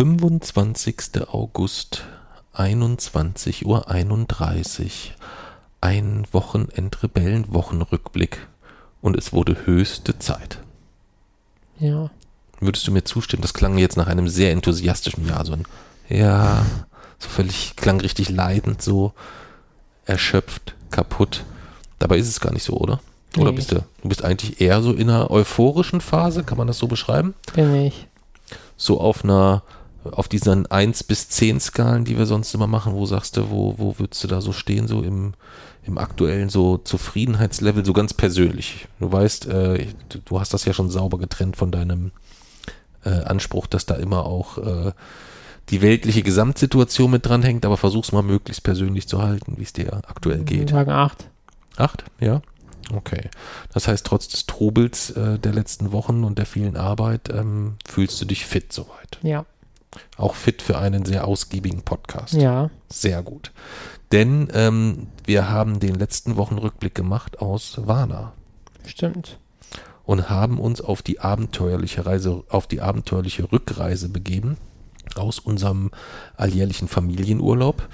25. August, 21.31 Uhr. Ein Wochenendrebellen-Wochenrückblick. Und es wurde höchste Zeit. Ja. Würdest du mir zustimmen? Das klang jetzt nach einem sehr enthusiastischen Jahr. So ein, ja, so völlig, klang richtig leidend, so erschöpft, kaputt. Dabei ist es gar nicht so, oder? Oder Nee. bist du, du bist eigentlich eher so in einer euphorischen Phase, kann man das so beschreiben? Bin ich. So auf einer, auf diesen 1 bis 10 Skalen, die wir sonst immer machen, wo sagst du, wo, wo würdest du da so stehen, so im, im aktuellen so Zufriedenheitslevel, so ganz persönlich. Du weißt, äh, du, hast das ja schon sauber getrennt von deinem äh, Anspruch, dass da immer auch äh, die weltliche Gesamtsituation mit dranhängt, aber versuch's mal möglichst persönlich zu halten, wie es dir aktuell geht. sagen acht. Acht, ja. Okay. Das heißt, trotz des Trubels äh, der letzten Wochen und der vielen Arbeit ähm, fühlst du dich fit soweit. Ja. Auch fit für einen sehr ausgiebigen Podcast. Ja. Sehr gut. Denn ähm, wir haben den letzten Wochenrückblick gemacht aus Warna Stimmt. und haben uns auf die abenteuerliche Reise, auf die abenteuerliche Rückreise begeben aus unserem alljährlichen Familienurlaub,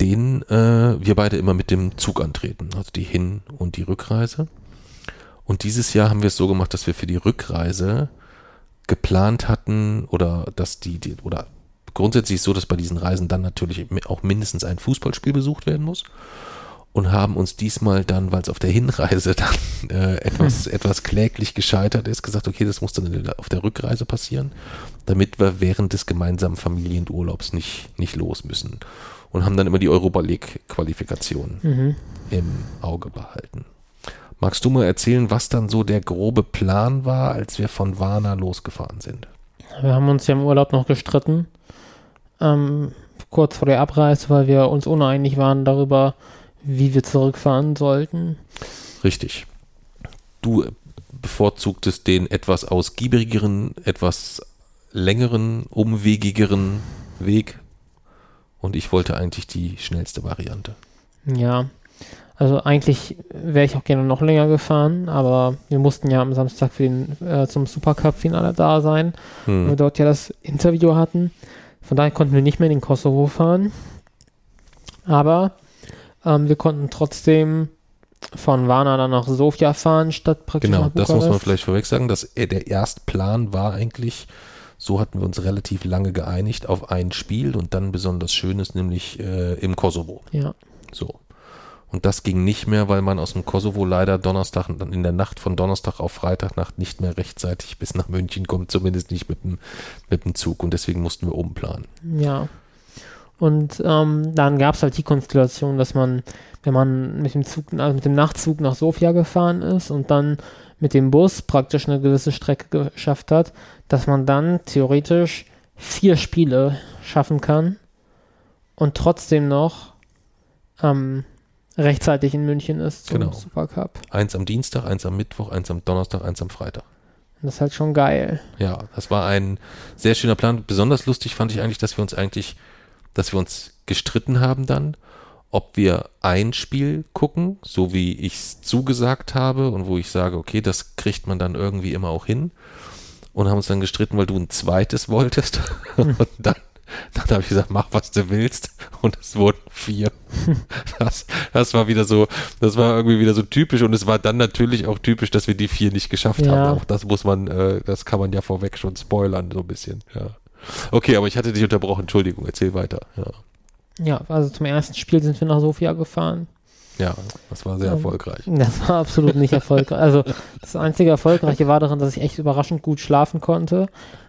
den äh, wir beide immer mit dem Zug antreten, also die Hin- und die Rückreise. Und dieses Jahr haben wir es so gemacht, dass wir für die Rückreise geplant hatten oder dass die, die oder grundsätzlich ist so, dass bei diesen Reisen dann natürlich auch mindestens ein Fußballspiel besucht werden muss und haben uns diesmal dann, weil es auf der Hinreise dann äh, etwas, etwas kläglich gescheitert ist, gesagt, okay, das muss dann auf der Rückreise passieren, damit wir während des gemeinsamen Familienurlaubs nicht, nicht los müssen. Und haben dann immer die Europa League Qualifikation Mhm. im Auge behalten. Magst du mal erzählen, was dann so der grobe Plan war, als wir von Varna losgefahren sind? Wir haben uns ja im Urlaub noch gestritten. Ähm, kurz vor der Abreise, weil wir uns uneinig waren darüber, wie wir zurückfahren sollten. Richtig. Du bevorzugtest den etwas ausgiebigeren, etwas längeren, umwegigeren Weg. Und ich wollte eigentlich die schnellste Variante. Ja. Also eigentlich wäre ich auch gerne noch länger gefahren, aber wir mussten ja am Samstag für den, äh, zum Supercup-Finale da sein, weil wir Hm. dort ja das Interview hatten. Von daher konnten wir nicht mehr in den Kosovo fahren. Aber ähm, wir konnten trotzdem von Varna dann nach Sofia fahren, statt praktisch Genau, das muss man vielleicht vorweg sagen. Dass äh, der Erstplan war eigentlich, so hatten wir uns relativ lange geeinigt auf ein Spiel und dann besonders Schönes, nämlich äh, im Kosovo. Ja, So. Und das ging nicht mehr, weil man aus dem Kosovo leider Donnerstag, dann in der Nacht von Donnerstag auf Freitagnacht nicht mehr rechtzeitig bis nach München kommt, zumindest nicht mit dem, mit dem Zug. Und deswegen mussten wir umplanen. ja. Und ähm, dann gab es halt die Konstellation, dass man, wenn man mit dem Zug, also mit dem Nachtzug nach Sofia gefahren ist und dann mit dem Bus praktisch eine gewisse Strecke geschafft hat, dass man dann theoretisch vier Spiele schaffen kann und trotzdem noch ähm, rechtzeitig in München ist zum Genau. Supercup. Eins am Dienstag, eins am Mittwoch, eins am Donnerstag, eins am Freitag. Das ist halt schon geil. Ja, das war ein sehr schöner Plan. Besonders lustig fand ich eigentlich, dass wir uns eigentlich, dass wir uns gestritten haben dann, ob wir ein Spiel gucken, so wie ich es zugesagt habe und wo ich sage, okay, das kriegt man dann irgendwie immer auch hin. Und haben uns dann gestritten, weil du ein zweites wolltest. Und dann, dann habe ich gesagt, mach was du willst. Und es wurden vier. Das, das war wieder so, das war irgendwie wieder so typisch. Und es war dann natürlich auch typisch, dass wir die vier nicht geschafft Ja. haben. Auch das muss man, äh, das kann man ja vorweg schon spoilern, so ein bisschen. Ja. Okay, aber ich hatte dich unterbrochen. Entschuldigung, erzähl weiter. Ja, Ja, also zum ersten Spiel sind wir nach Sofia gefahren. ja das war sehr Ähm, erfolgreich. Das war absolut nicht erfolgreich. Also das einzige Erfolgreiche war darin, dass ich echt überraschend gut schlafen konnte.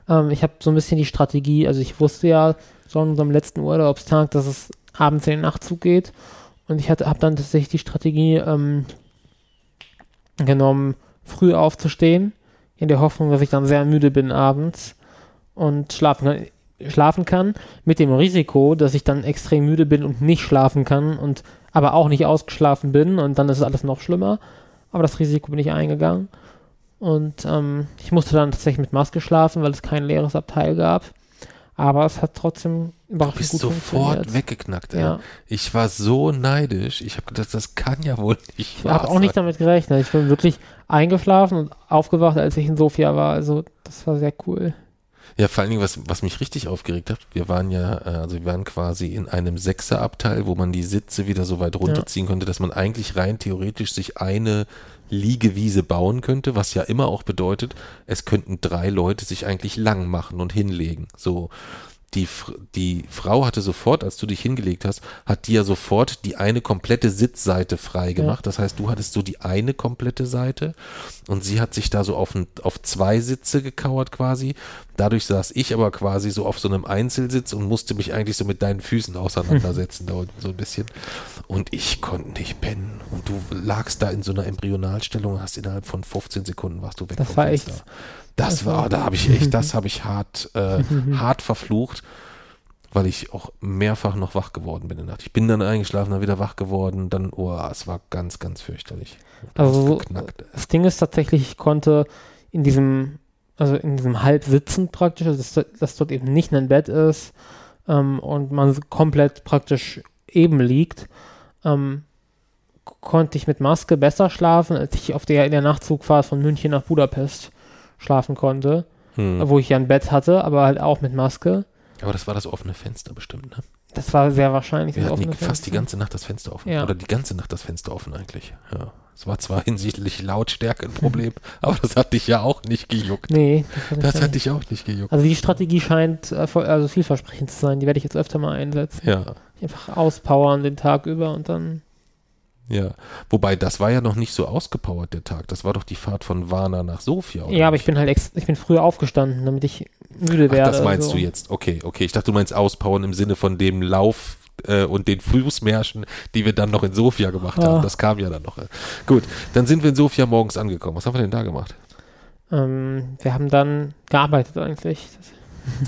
Ähm, ich habe so ein bisschen die Strategie, also ich wusste ja schon an unserem letzten Urlaubstag, dass es abends in den Nachtzug geht. Und ich habe dann tatsächlich die Strategie ähm, genommen, früh aufzustehen, in der Hoffnung, dass ich dann sehr müde bin abends und schlafen kann, schlafen kann, mit dem Risiko, dass ich dann extrem müde bin und nicht schlafen kann und aber auch nicht ausgeschlafen bin und dann ist es alles noch schlimmer. Aber das Risiko bin ich eingegangen. Und ähm, ich musste dann tatsächlich mit Maske schlafen, weil es kein leeres Abteil gab. Aber es hat trotzdem Du überraschend bist gut sofort funktioniert. weggeknackt. ey. Ja. Ich war so neidisch. Ich habe gedacht, das kann ja wohl nicht Ich habe auch nicht damit gerechnet. Ich bin wirklich eingeschlafen und aufgewacht, als ich in Sofia war. Also das war sehr cool. Ja, vor allen Dingen, was, was mich richtig aufgeregt hat, wir waren ja, äh, also wir waren quasi in einem Sechserabteil, wo man die Sitze wieder so weit runterziehen ja. konnte, dass man eigentlich rein theoretisch sich eine Liegewiese bauen könnte, was ja immer auch bedeutet, es könnten drei Leute sich eigentlich lang machen und hinlegen. So die, die Frau hatte sofort, als du dich hingelegt hast, hat die ja sofort die eine komplette Sitzseite frei gemacht. Ja. Das heißt, du hattest so die eine komplette Seite und sie hat sich da so auf, ein, auf zwei Sitze gekauert quasi. Dadurch saß ich aber quasi so auf so einem Einzelsitz und musste mich eigentlich so mit deinen Füßen auseinandersetzen da unten so ein bisschen. Und ich konnte nicht pennen. Und du lagst da in so einer Embryonalstellung und hast innerhalb von 15 Sekunden warst du weg das vom war Fenster. Echt das war, da habe ich echt, das habe ich hart, äh, hart verflucht, weil ich auch mehrfach noch wach geworden bin in der Nacht. Ich bin dann eingeschlafen, dann wieder wach geworden, dann, oh, es war ganz, ganz fürchterlich. Also das Ding ist tatsächlich, ich konnte in diesem, also in diesem Halbsitzen praktisch, also dass, dass dort eben nicht ein Bett ist ähm, und man komplett praktisch eben liegt, ähm, konnte ich mit Maske besser schlafen, als ich auf der in der Nachtzugfahrt von München nach Budapest schlafen konnte, hm. wo ich ja ein Bett hatte, aber halt auch mit Maske. Aber das war das offene Fenster bestimmt, ne? Das war sehr wahrscheinlich Wir hatten die, fast die ganze Nacht das Fenster offen. Ja. Oder die ganze Nacht das Fenster offen eigentlich. Ja. Es war zwar hinsichtlich Lautstärke ein Problem, aber das hat dich ja auch nicht gejuckt. Nee. Das, das hat dich auch nicht gejuckt. Also die Strategie scheint äh, also vielversprechend zu sein. Die werde ich jetzt öfter mal einsetzen. Ja. Einfach auspowern den Tag über und dann ja, wobei das war ja noch nicht so ausgepowert, der Tag. Das war doch die Fahrt von Warna nach Sofia. Oder ja, aber ich bin halt ex ich bin früher aufgestanden, damit ich müde werde. Ach, das meinst so. du jetzt? Okay, okay. Ich dachte, du meinst auspowern im Sinne von dem Lauf äh, und den Fußmärschen, die wir dann noch in Sofia gemacht haben. Ah. Das kam ja dann noch. Gut, dann sind wir in Sofia morgens angekommen. Was haben wir denn da gemacht? Ähm, wir haben dann gearbeitet eigentlich.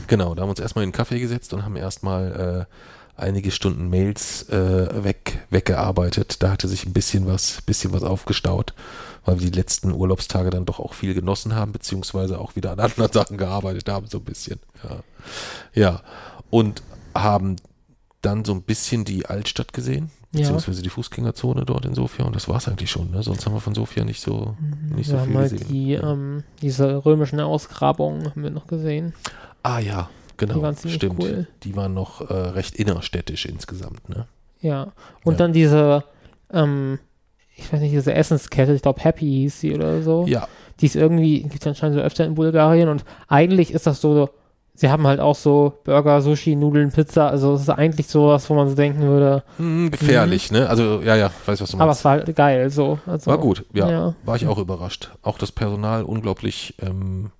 Genau, da haben wir uns erstmal in den Kaffee gesetzt und haben erstmal äh, einige Stunden Mails äh, weg, weggearbeitet. Da hatte sich ein bisschen was, bisschen was aufgestaut, weil wir die letzten Urlaubstage dann doch auch viel genossen haben, beziehungsweise auch wieder an anderen Sachen gearbeitet haben, so ein bisschen. Ja. ja. Und haben dann so ein bisschen die Altstadt gesehen, beziehungsweise ja. die Fußgängerzone dort in Sofia und das war es eigentlich schon. Ne? Sonst haben wir von Sofia nicht so, mhm. nicht wir so viel halt gesehen. Die, ja. ähm, diese römischen Ausgrabungen haben wir noch gesehen. Ah ja, Genau, die waren stimmt. Cool. Die waren noch äh, recht innerstädtisch insgesamt, ne? Ja. Und ja. dann diese, ähm, ich weiß nicht, diese Essenskette, ich glaube Happy hieß sie oder so. Ja. Die ist irgendwie, gibt es anscheinend so öfter in Bulgarien und eigentlich ist das so, sie haben halt auch so Burger, Sushi, Nudeln, Pizza, also es ist eigentlich sowas, wo man so denken würde. Hm, gefährlich, mhm. ne? Also ja, ja, weiß was du meinst. Aber es war halt geil, so. Also, war gut, ja, ja, War ich auch überrascht. Auch das Personal unglaublich ähm,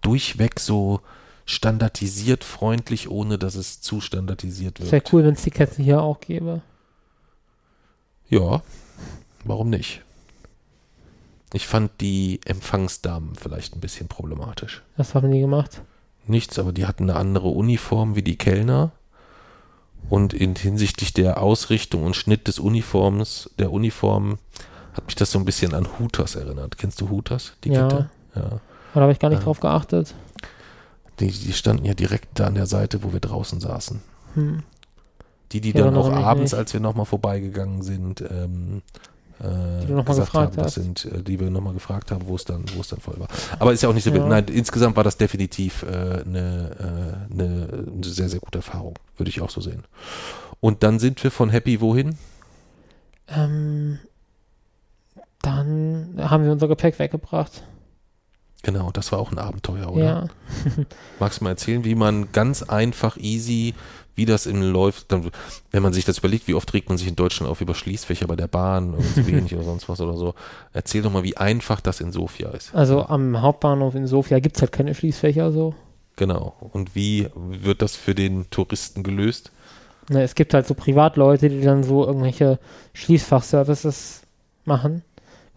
durchweg so standardisiert freundlich, ohne dass es zu standardisiert wird. Wäre cool, wenn es die Kette hier auch gäbe. Ja, warum nicht? Ich fand die Empfangsdamen vielleicht ein bisschen problematisch. Was haben die gemacht? Nichts, aber die hatten eine andere Uniform wie die Kellner. Und in, hinsichtlich der Ausrichtung und Schnitt des Uniforms, der Uniform, hat mich das so ein bisschen an Hooters erinnert. Kennst du Hooters? Die ja. Kette? Ja. Da habe ich gar nicht ja. drauf geachtet. Die, die, standen ja direkt da an der Seite, wo wir draußen saßen. Hm. Die, die ja, dann auch abends, nicht. als wir nochmal vorbeigegangen sind, ähm, äh, die gesagt haben, das sind, äh, die wir nochmal gefragt haben, wo es dann, wo es dann voll war. Aber ist ja auch nicht so ja. Nein, insgesamt war das definitiv äh, eine, äh, eine sehr, sehr gute Erfahrung, würde ich auch so sehen. Und dann sind wir von Happy wohin? Ähm, dann haben wir unser Gepäck weggebracht. Genau, das war auch ein Abenteuer, oder? Ja. Magst du mal erzählen, wie man ganz einfach, easy, wie das im läuft, dann, wenn man sich das überlegt, wie oft regt man sich in Deutschland auf über Schließfächer bei der Bahn oder zu wenig oder sonst was oder so. Erzähl doch mal, wie einfach das in Sofia ist. Also am Hauptbahnhof in Sofia gibt es halt keine Schließfächer so. Genau. Und wie wird das für den Touristen gelöst? Na, es gibt halt so Privatleute, die dann so irgendwelche Schließfachservices machen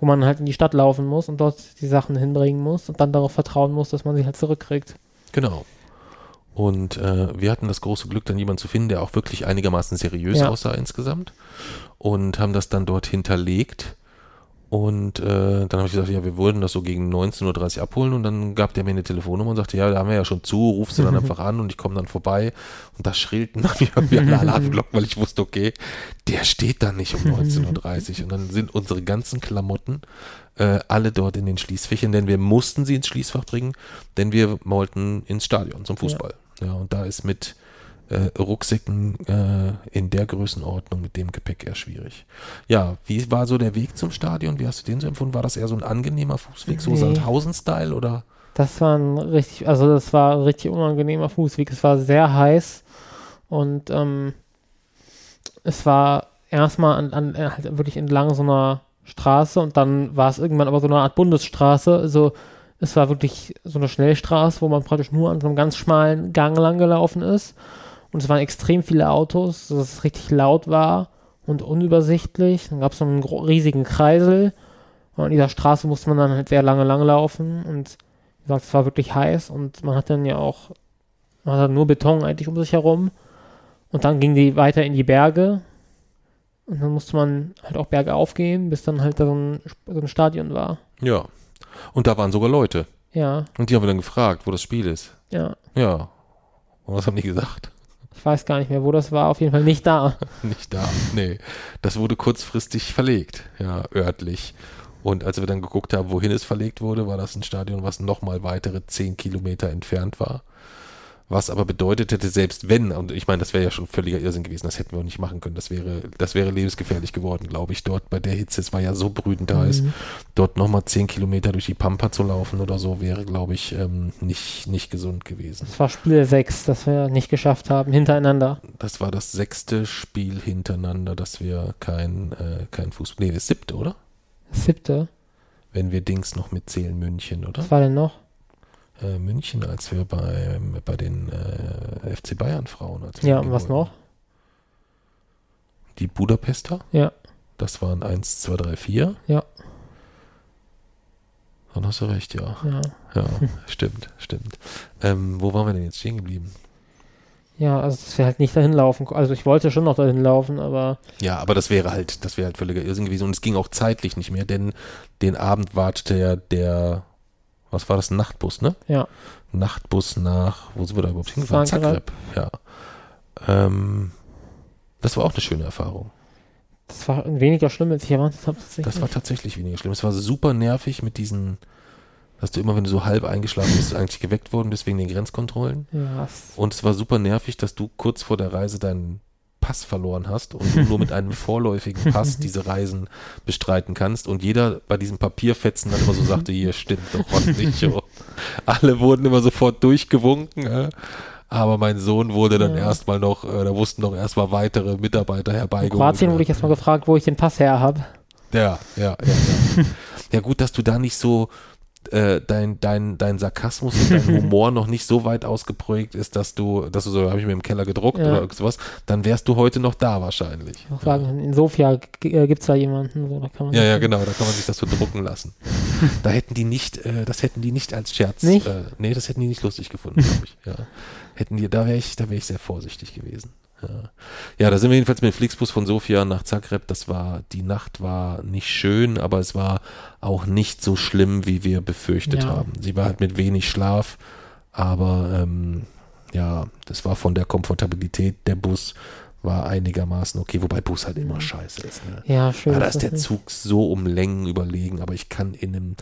wo man halt in die Stadt laufen muss und dort die Sachen hinbringen muss und dann darauf vertrauen muss, dass man sie halt zurückkriegt. Genau. Und äh, wir hatten das große Glück, dann jemanden zu finden, der auch wirklich einigermaßen seriös ja. aussah insgesamt. Und haben das dann dort hinterlegt. Und äh, dann habe ich gesagt, ja, wir würden das so gegen 19.30 Uhr abholen. Und dann gab der mir eine Telefonnummer und sagte, ja, da haben wir ja schon zu, rufst du dann einfach an und ich komme dann vorbei. Und da schrillten dann wieder wie alle Alarmglocken, weil ich wusste, okay, der steht da nicht um 19.30 Uhr und dann sind unsere ganzen Klamotten äh, alle dort in den Schließfächern, denn wir mussten sie ins Schließfach bringen, denn wir wollten ins Stadion zum Fußball. Ja, ja und da ist mit äh, Rucksäcken äh, in der Größenordnung mit dem Gepäck eher schwierig. Ja, wie war so der Weg zum Stadion? Wie hast du den so empfunden? War das eher so ein angenehmer Fußweg, so Nee. Sandhausen-Style oder? Das war ein richtig, also das war ein richtig unangenehmer Fußweg. Es war sehr heiß und ähm, es war erstmal an, an, äh, halt wirklich entlang so einer Straße und dann war es irgendwann aber so eine Art Bundesstraße. Also es war wirklich so eine Schnellstraße, wo man praktisch nur an so einem ganz schmalen Gang lang gelaufen ist. Und es waren extrem viele Autos, dass es richtig laut war und unübersichtlich. Dann gab es so einen riesigen Kreisel. Und an dieser Straße musste man dann halt sehr lange lang laufen. Und wie gesagt, es war wirklich heiß und man hat dann ja auch, man hat nur Beton eigentlich um sich herum. Und dann ging die weiter in die Berge. Und dann musste man halt auch Berge aufgehen, bis dann halt da so ein, so ein Stadion war. Ja. Und da waren sogar Leute. Ja, Und die haben wir dann gefragt, wo das Spiel ist. ja. Ja. Und was haben die gesagt? Ich weiß gar nicht mehr, wo das war. Auf jeden Fall nicht da. Nicht da. Nee. Das wurde kurzfristig verlegt. Ja, örtlich. Und als wir dann geguckt haben, wohin es verlegt wurde, war das ein Stadion, was nochmal weitere zehn Kilometer entfernt war. Was aber bedeutet hätte, selbst wenn, und ich meine, das wäre ja schon völliger Irrsinn gewesen, das hätten wir auch nicht machen können. Das wäre, das wäre lebensgefährlich geworden, glaube ich, dort bei der Hitze. Es war ja so brütend heiß. Mhm. Dort nochmal zehn Kilometer durch die Pampa zu laufen oder so, wäre, glaube ich, ähm, nicht, nicht gesund gewesen. Das war Spiel 6, das wir nicht geschafft haben, hintereinander. Das war das sechste Spiel hintereinander, dass wir kein, äh, kein Fußball. Nee, das siebte, oder? Das siebte. Wenn wir Dings noch mitzählen, München, oder? Was war denn noch? Äh, München, als wir bei, bei den äh, FC Bayern Frauen. Ja, und was noch? Die Budapester. Ja. Das waren 1, 2, 3, 4. Ja. Dann hast du recht, ja. Ja, Ja, stimmt, stimmt. Ähm, wo waren wir denn jetzt stehen geblieben? ja also dass wir halt nicht dahin laufen. Also ich wollte schon noch dahin laufen, aber Ja, aber das wäre halt, das wäre halt völliger Irrsinn gewesen und es ging auch zeitlich nicht mehr, denn den Abend wartete ja der, was war das, Nachtbus, ne? ja. Nachtbus nach, wo sind wir da überhaupt hingefahren? Zagreb. Ja. Ähm, das war auch eine schöne Erfahrung. Das war weniger schlimm, als ich erwartet habe. tatsächlich. Das war tatsächlich weniger schlimm. Es war super nervig mit diesen, dass du immer, wenn du so halb eingeschlafen bist, eigentlich geweckt worden bist wegen den Grenzkontrollen. ja, Und es war super nervig, dass du kurz vor der Reise deinen Pass verloren hast und du nur mit einem vorläufigen Pass diese Reisen bestreiten kannst. Und jeder bei diesem Papierfetzen dann immer so sagte, hier stimmt doch was nicht. So. Alle wurden immer sofort durchgewunken. Äh. Aber mein Sohn wurde dann Ja. erstmal noch, äh, da wussten noch erstmal weitere Mitarbeiter in herbeigeholt. Kroatien wurde ich erstmal gefragt, wo ich den Pass her habe. Ja, ja, ja, ja. ja gut, dass du da nicht so äh, dein, dein, dein Sarkasmus und dein Humor noch nicht so weit ausgeprägt ist, dass du, dass du so, habe ich mir im Keller gedruckt Ja. oder irgendwas, dann wärst du heute noch da wahrscheinlich. Auch sagen, in Sofia gibt es da jemanden. So, da kann man Ja, ja, genau, da kann man sich das so drucken lassen. Da hätten die nicht, äh, das hätten die nicht als Scherz, Nicht? Äh, nee, das hätten die nicht lustig gefunden, glaube ich. Ja. Hätten die, da wäre ich, da wäre ich sehr vorsichtig gewesen. Ja. ja, da sind wir jedenfalls mit dem Flixbus von Sofia nach Zagreb. Das war, die Nacht war nicht schön, aber es war auch nicht so schlimm, wie wir befürchtet Ja. haben. Sie war halt mit wenig Schlaf, aber ähm, ja, das war von der Komfortabilität der Bus war einigermaßen okay, wobei Bus halt immer scheiße ist. Ne? Ja, schön. Ja, da ist der nicht. Zug so um Längen überlegen, aber ich kann in einem,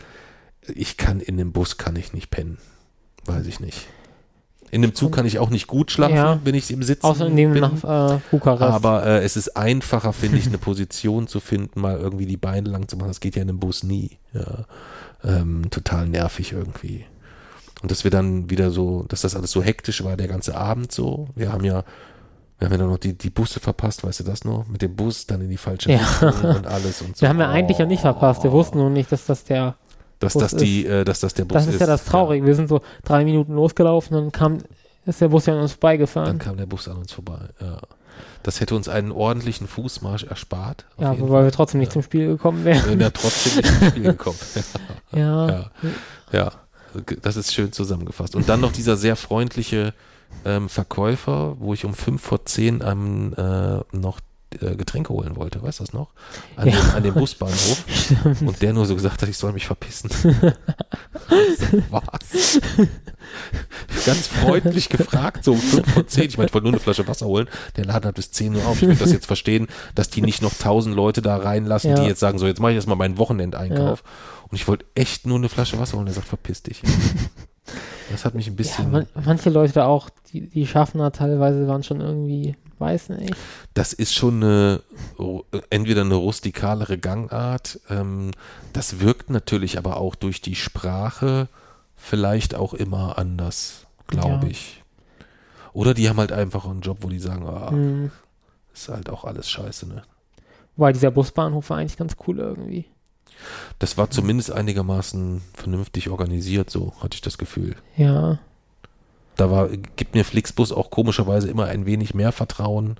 ich kann in einem Bus kann ich nicht pennen. Weiß ich nicht. In einem Zug kann ich auch nicht gut schlafen, Ja. wenn ich im Sitzen Außer in dem bin. nach äh, Bukarest. aber äh, es ist einfacher, finde ich, eine Position zu finden, mal irgendwie die Beine lang zu machen. Das geht ja in einem Bus nie. Ja. Ähm, total nervig irgendwie. Und dass wir dann wieder so, dass das alles so hektisch war, der ganze Abend so. Wir haben ja, wir haben ja dann noch die, die Busse verpasst, weißt du das noch? Mit dem Bus dann in die falsche Ja. Richtung und alles und so. wir haben ja eigentlich ja nicht verpasst. Wir wussten nur nicht, dass das der. Dass das die, äh, dass das der Bus Das ist ja das Traurige. Wir sind so drei Minuten losgelaufen, dann kam, ist der Bus ja an uns Dann vorbeigefahren. kam der Bus an uns vorbei. Ja. Das hätte uns einen ordentlichen Fußmarsch erspart. Ja, wobei wir trotzdem nicht Ja. zum Spiel gekommen Fall. wären. Wenn er trotzdem nicht ins Spiel gekommen. Ja, Ja. Ja, das ist schön zusammengefasst. Und dann noch dieser sehr freundliche ähm, Verkäufer, wo ich um fünf vor zehn am, äh, noch äh, Getränke holen wollte, weißt du das noch? An, Ja. dem, an dem Busbahnhof. Und der nur so gesagt hat, ich soll mich verpissen. Was? Ganz freundlich gefragt, so um 5 vor 10. Ich meine, ich wollte nur eine Flasche Wasser holen. Der Laden hat bis 10 Uhr auf. Ich würde das jetzt verstehen, dass die nicht noch 1000 Leute da reinlassen, Ja. die jetzt sagen, so, jetzt mache ich erstmal meinen Wochenendeinkauf. Und ich wollte echt nur eine Flasche Wasser holen. Der sagt, verpiss dich. Das hat mich ein Ja, bisschen. man, manche Leute auch, die, die schaffen da teilweise, waren schon irgendwie, weiß nicht. das ist schon eine, entweder eine rustikalere Gangart. Ähm, das wirkt natürlich aber auch durch die Sprache vielleicht auch immer anders, glaube Ja. ich. Oder die haben halt einfach einen Job, wo die sagen, ah, Hm. ist halt auch alles scheiße, ne? Weil dieser Busbahnhof war eigentlich ganz cool irgendwie. Das war zumindest einigermaßen vernünftig organisiert, so hatte ich das Gefühl. Ja. Da war, gibt mir Flixbus auch komischerweise immer ein wenig mehr Vertrauen,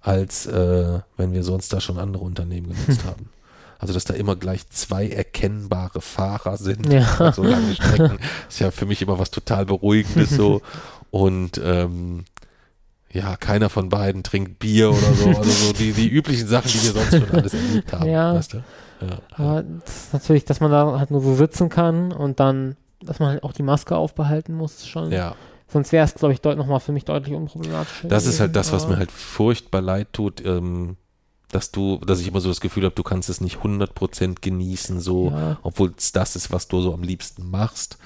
als äh, wenn wir sonst da schon andere Unternehmen genutzt haben. Also, dass da immer gleich zwei erkennbare Fahrer sind, Ja. so lange Strecken, ist ja für mich immer was total Beruhigendes so. Und ähm, ja, keiner von beiden trinkt Bier oder so. Also so die, die üblichen Sachen, die wir sonst schon alles erlebt haben. Ja. Weißt du? Ja. Aber das ist natürlich, dass man da halt nur so sitzen kann und dann, dass man halt auch die Maske aufbehalten muss, schon. ja. Sonst wäre es, glaube ich, deut nochmal für mich deutlich unproblematischer. Das ist halt das, was mir halt furchtbar leid tut, ähm, dass du, dass ich immer so das Gefühl habe, du kannst es nicht 100% genießen, so, Ja. obwohl es das ist, was du so am liebsten machst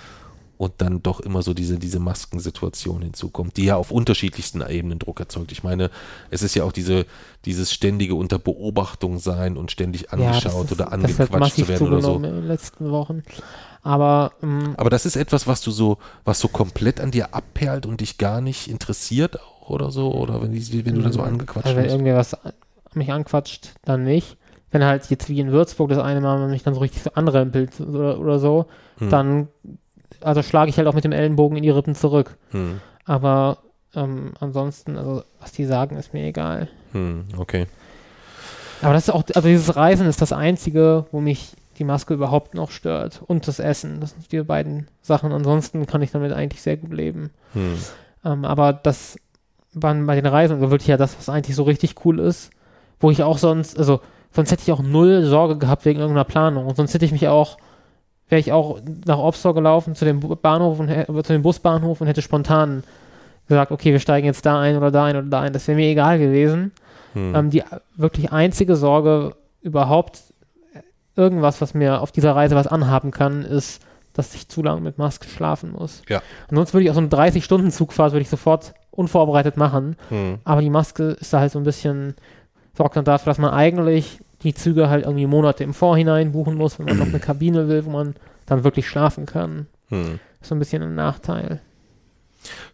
und dann doch immer so diese, diese Maskensituation hinzukommt, die ja auf unterschiedlichsten Ebenen Druck erzeugt. Ich meine, es ist ja auch diese, dieses ständige unter Beobachtung sein und ständig Ja, angeschaut ist- oder angequatscht zu werden oder so. in den letzten Wochen. Aber ähm, Aber das ist etwas, was du so, was so komplett an dir abperlt und dich gar nicht interessiert auch oder so, oder wenn, die, wenn du da so angequatscht also wenn wirst. irgendwer was mich anquatscht, dann nicht. Wenn halt jetzt wie in Würzburg das eine Mal mich dann so richtig so anrempelt oder, oder so, Hm. dann also schlage ich halt auch mit dem Ellenbogen in die Rippen zurück. Hm. Aber ähm, ansonsten, also was die sagen, ist mir egal. Hm, okay. Aber das ist auch, also dieses Reisen ist das Einzige, wo mich die Maske überhaupt noch stört. Und das Essen. Das sind die beiden Sachen. Ansonsten kann ich damit eigentlich sehr gut leben. Hm. Ähm, aber das waren bei den Reisen so wirklich ja das, was eigentlich so richtig cool ist. Wo ich auch sonst, also sonst hätte ich auch null Sorge gehabt wegen irgendeiner Planung. Und sonst hätte ich mich auch, wäre ich auch nach Obstor gelaufen zu dem Bahnhof und zu dem Busbahnhof und hätte spontan gesagt, okay, wir steigen jetzt da ein oder da ein oder da ein. Das wäre mir egal gewesen. Hm. Ähm, die wirklich einzige Sorge überhaupt, äh, irgendwas, was mir auf dieser Reise was anhaben kann, ist, dass ich zu lange mit Maske schlafen muss. Ja. Ansonsten würde ich auch so eine 30-Stunden-Zugfahrt würde ich sofort unvorbereitet machen. Hm. Aber die Maske ist da halt so ein bisschen, sorgt dann dafür, dass man eigentlich die Züge halt irgendwie Monate im Vorhinein buchen muss, wenn man noch eine Kabine will, wo man dann wirklich schlafen kann. Hm. Ist so ein bisschen ein Nachteil.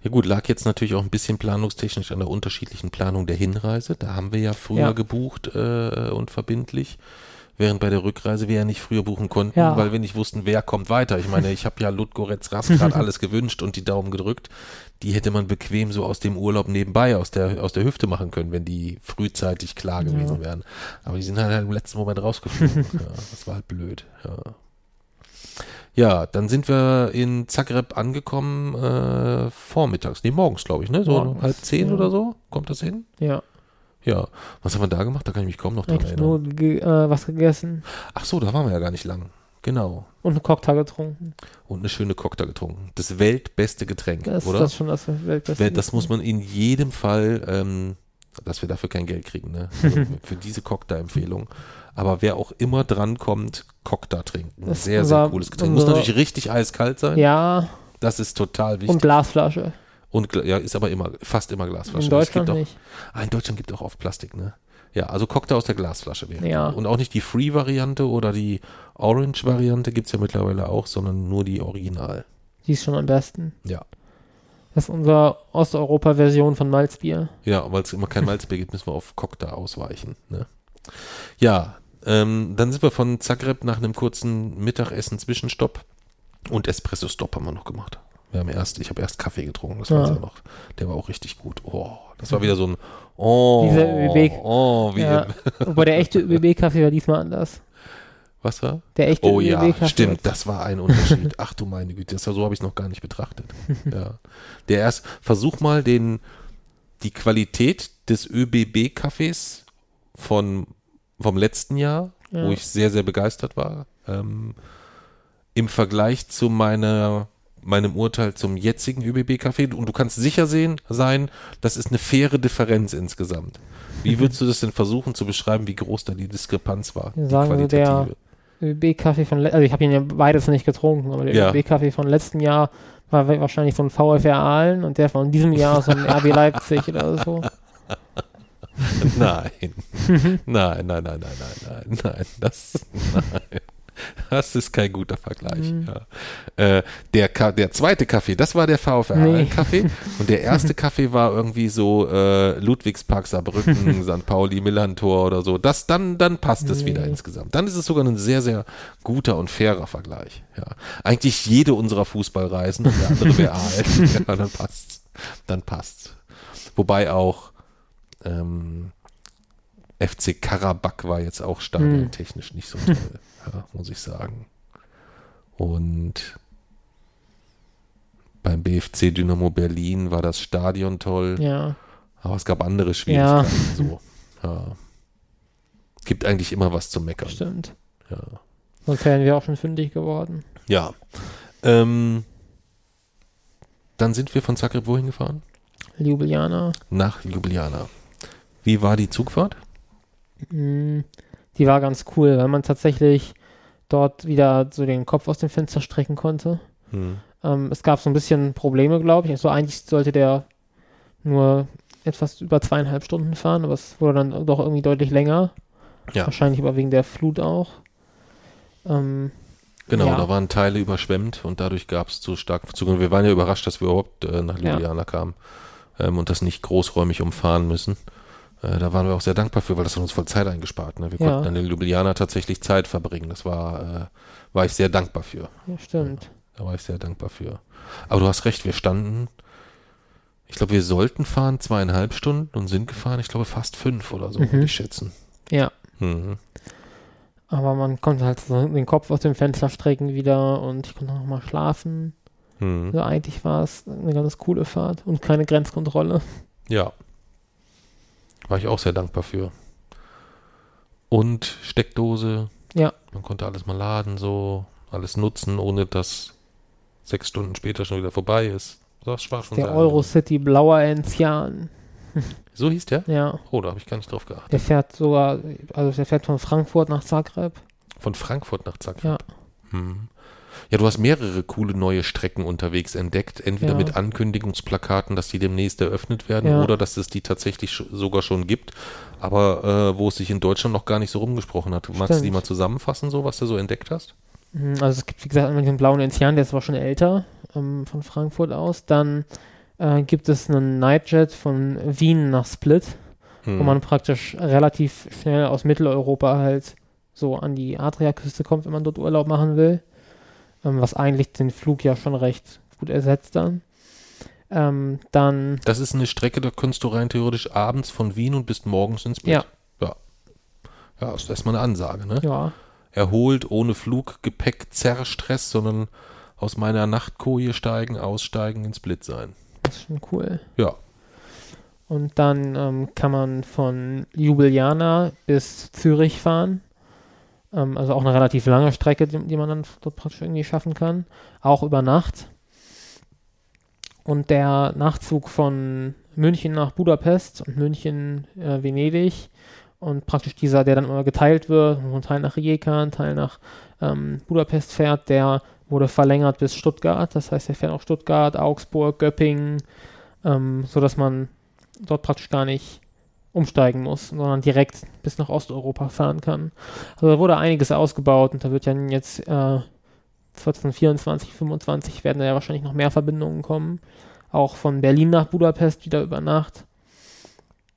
Ja gut, lag jetzt natürlich auch ein bisschen planungstechnisch an der unterschiedlichen Planung der Hinreise. Da haben wir ja früher Ja. gebucht äh, und verbindlich, während bei der Rückreise wir ja nicht früher buchen konnten, Ja. weil wir nicht wussten, wer kommt weiter. Ich meine, ich habe ja Ludgoretz Rasgrad alles gewünscht und die Daumen gedrückt. Die hätte man bequem so aus dem Urlaub nebenbei, aus der, aus der Hüfte machen können, wenn die frühzeitig klar Ja. gewesen wären. Aber die sind halt im letzten Moment rausgeflogen. ja, das war halt blöd. Ja. Ja, dann sind wir in Zagreb angekommen, äh, vormittags, nee, morgens, glaube ich, ne? So Morgens, halb zehn ja. oder so. Kommt das hin? Ja, Ja. Was haben wir da gemacht? Da kann ich mich kaum noch dran eigentlich erinnern. nur ge äh, was gegessen Ach so, da waren wir ja gar nicht lang. Genau. und einen Cocktail getrunken. Und eine schöne Cocktail getrunken. Das weltbeste Getränk, Das, oder? das ist schon das Weltbeste. Wel- das muss man in jedem Fall, ähm, dass wir dafür kein Geld kriegen, ne? Also für diese Cocktail-Empfehlung. Aber wer auch immer drankommt, Cocktail trinken. Das sehr, sehr cooles Getränk. Muss natürlich richtig eiskalt sein. Ja, Das ist total wichtig. und Glasflasche. Und ja, ist aber immer, fast immer Glasflasche. In Deutschland auch, nicht. Ah, in Deutschland gibt es auch oft Plastik, ne? Ja, also Cocktail aus der Glasflasche wäre. Ja. Und auch nicht die Free-Variante oder die Orange-Variante gibt es ja mittlerweile auch, sondern nur die Original. Die ist schon am besten. Ja. Das ist unsere Osteuropa-Version von Malzbier. Ja, weil es immer kein Malzbier gibt, müssen wir auf Cocktail ausweichen. Ne? Ja, ähm, dann sind wir von Zagreb nach einem kurzen Mittagessen Zwischenstopp und Espresso-Stop haben wir noch gemacht. Wir haben erst, ich habe erst Kaffee getrunken, das Ja. war ja noch, der war auch richtig gut. Oh, das war wieder so ein Oh, Diese ÖBB oh, wie Ja. Wobei der echte ÖBB-Kaffee war diesmal anders. was war? Der echte Oh ja, stimmt, das war ein Unterschied. Ach du meine Güte, das, so habe ich es noch gar nicht betrachtet. Ja. Der erst, versuch mal den, die Qualität des ÖBB-Kaffees von, vom letzten Jahr, Ja. wo ich sehr, sehr begeistert war. Ähm, Im Vergleich zu meiner, meinem Urteil zum jetzigen ÖBB-Café. Und du kannst sicher sehen, sein, das ist eine faire Differenz insgesamt. Wie würdest du das denn versuchen zu beschreiben, wie groß da die Diskrepanz war? Wir sagen so, der-? ÖB-Kaffee von, also ich habe ihn ja beides nicht getrunken, aber der Ja. ÖB-Kaffee von letzten Jahr war wa- wahrscheinlich so ein VfR Aalen und der von diesem Jahr so ein RB Leipzig oder so. Nein. nein, nein, nein, nein, nein, nein, nein. Das, nein. Das ist kein guter Vergleich. Mhm. Ja. Äh, der, der zweite Kaffee, das war der VfR Nee. Kaffee. Und der erste Kaffee war irgendwie so äh, Ludwigspark, Saarbrücken, St. Pauli, Millantor oder so. Das, dann, dann passt es wieder Nee. insgesamt. Dann ist es sogar ein sehr, sehr guter und fairer Vergleich. Ja. Eigentlich jede unserer Fußballreisen und der andere wäre Aalen. ja, dann passt's. Dann passt's. Wobei auch ähm, FC Karabakh war jetzt auch stadiontechnisch nicht so toll, ja, muss ich sagen. Und beim BFC Dynamo Berlin war das Stadion toll, Ja, aber es gab andere Schwierigkeiten. So. Ja. Gibt eigentlich immer was zu meckern. stimmt. Ja. Sonst wären wir auch schon fündig geworden. ja. Ähm, dann sind wir von Zagreb wohin gefahren? Ljubljana. Nach Ljubljana. Wie war die Zugfahrt? Mm, Die war ganz cool, weil man tatsächlich dort wieder so den Kopf aus dem Fenster strecken konnte. Hm. Ähm, es gab so ein bisschen Probleme, glaube ich. Also eigentlich sollte der nur etwas über zweieinhalb Stunden fahren, aber es wurde dann doch irgendwie deutlich länger. Ja. Wahrscheinlich aber wegen der Flut auch. Ähm, Genau, Ja. da waren Teile überschwemmt und dadurch gab es zu starke Verzögerungen. Wir waren ja überrascht, dass wir überhaupt äh, nach Ja. Ljubljana kamen ähm, und das nicht großräumig umfahren müssen. Äh, da waren wir auch sehr dankbar für, weil das hat uns voll Zeit eingespart. Ne? Wir Ja. konnten dann in Ljubljana tatsächlich Zeit verbringen. Das war, äh, war ich sehr dankbar für. ja, stimmt. Da war ich sehr dankbar für. Aber du hast recht, wir standen, ich glaube, wir sollten fahren zweieinhalb Stunden und sind gefahren, ich glaube, fast fünf oder so, Mhm. würde ich schätzen. Ja. Mhm. Aber man konnte halt so den Kopf aus dem Fenster strecken wieder und ich konnte noch mal schlafen. Mhm. Also eigentlich war es eine ganz coole Fahrt und keine Grenzkontrolle. Ja. War ich auch sehr dankbar für. Und Steckdose. Ja. Man konnte alles mal laden, so, alles nutzen, ohne dass sechs Stunden später schon wieder vorbei ist. Das war schon Der Eurocity blauer Enzian. So hieß der? Ja. Oh, da habe ich gar nicht drauf geachtet. Der fährt sogar, also der fährt von Frankfurt nach Zagreb. Von Frankfurt nach Zagreb. Ja. Hm. Ja, du hast mehrere coole neue Strecken unterwegs entdeckt. Entweder Ja. mit Ankündigungsplakaten, dass die demnächst eröffnet werden, Ja. oder dass es die tatsächlich sch- sogar schon gibt, aber äh, wo es sich in Deutschland noch gar nicht so rumgesprochen hat. Magst du die mal zusammenfassen, so was du so entdeckt hast? Mhm, Also es gibt, wie gesagt, einmal diesen blauen Enzian, der ist aber schon älter, ähm, von Frankfurt aus. Dann äh, gibt es einen Nightjet von Wien nach Split, Hm. wo man praktisch relativ schnell aus Mitteleuropa halt so an die Adriaküste kommt, wenn man dort Urlaub machen will. Ähm, was eigentlich den Flug ja schon recht gut ersetzt dann. Ähm, dann, das ist eine Strecke, da kannst du rein theoretisch abends von Wien und bist morgens ins Split. Ja. Ja, ja ist erstmal eine Ansage, ne? ja, Erholt, ohne Flug, Gepäck, Zerrstress, sondern aus meiner Nachtkoje steigen, aussteigen, ins Split sein. das ist schon cool. Ja. Und dann ähm, kann man von Ljubljana bis Zürich fahren. Ähm, also auch eine relativ lange Strecke, die, die man dann dort praktisch irgendwie schaffen kann. Auch über Nacht. Und der Nachtzug von München nach Budapest und München äh, Venedig und praktisch dieser, der dann immer geteilt wird, ein Teil nach Rijeka, ein Teil nach ähm, Budapest fährt, der wurde verlängert bis Stuttgart. Das heißt, er fährt auch Stuttgart, Augsburg, Göppingen, ähm, sodass man dort praktisch gar nicht umsteigen muss, sondern direkt bis nach Osteuropa fahren kann. Also da wurde einiges ausgebaut und da wird ja jetzt äh, 2024, 2025 werden da ja wahrscheinlich noch mehr Verbindungen kommen. Auch von Berlin nach Budapest wieder über Nacht.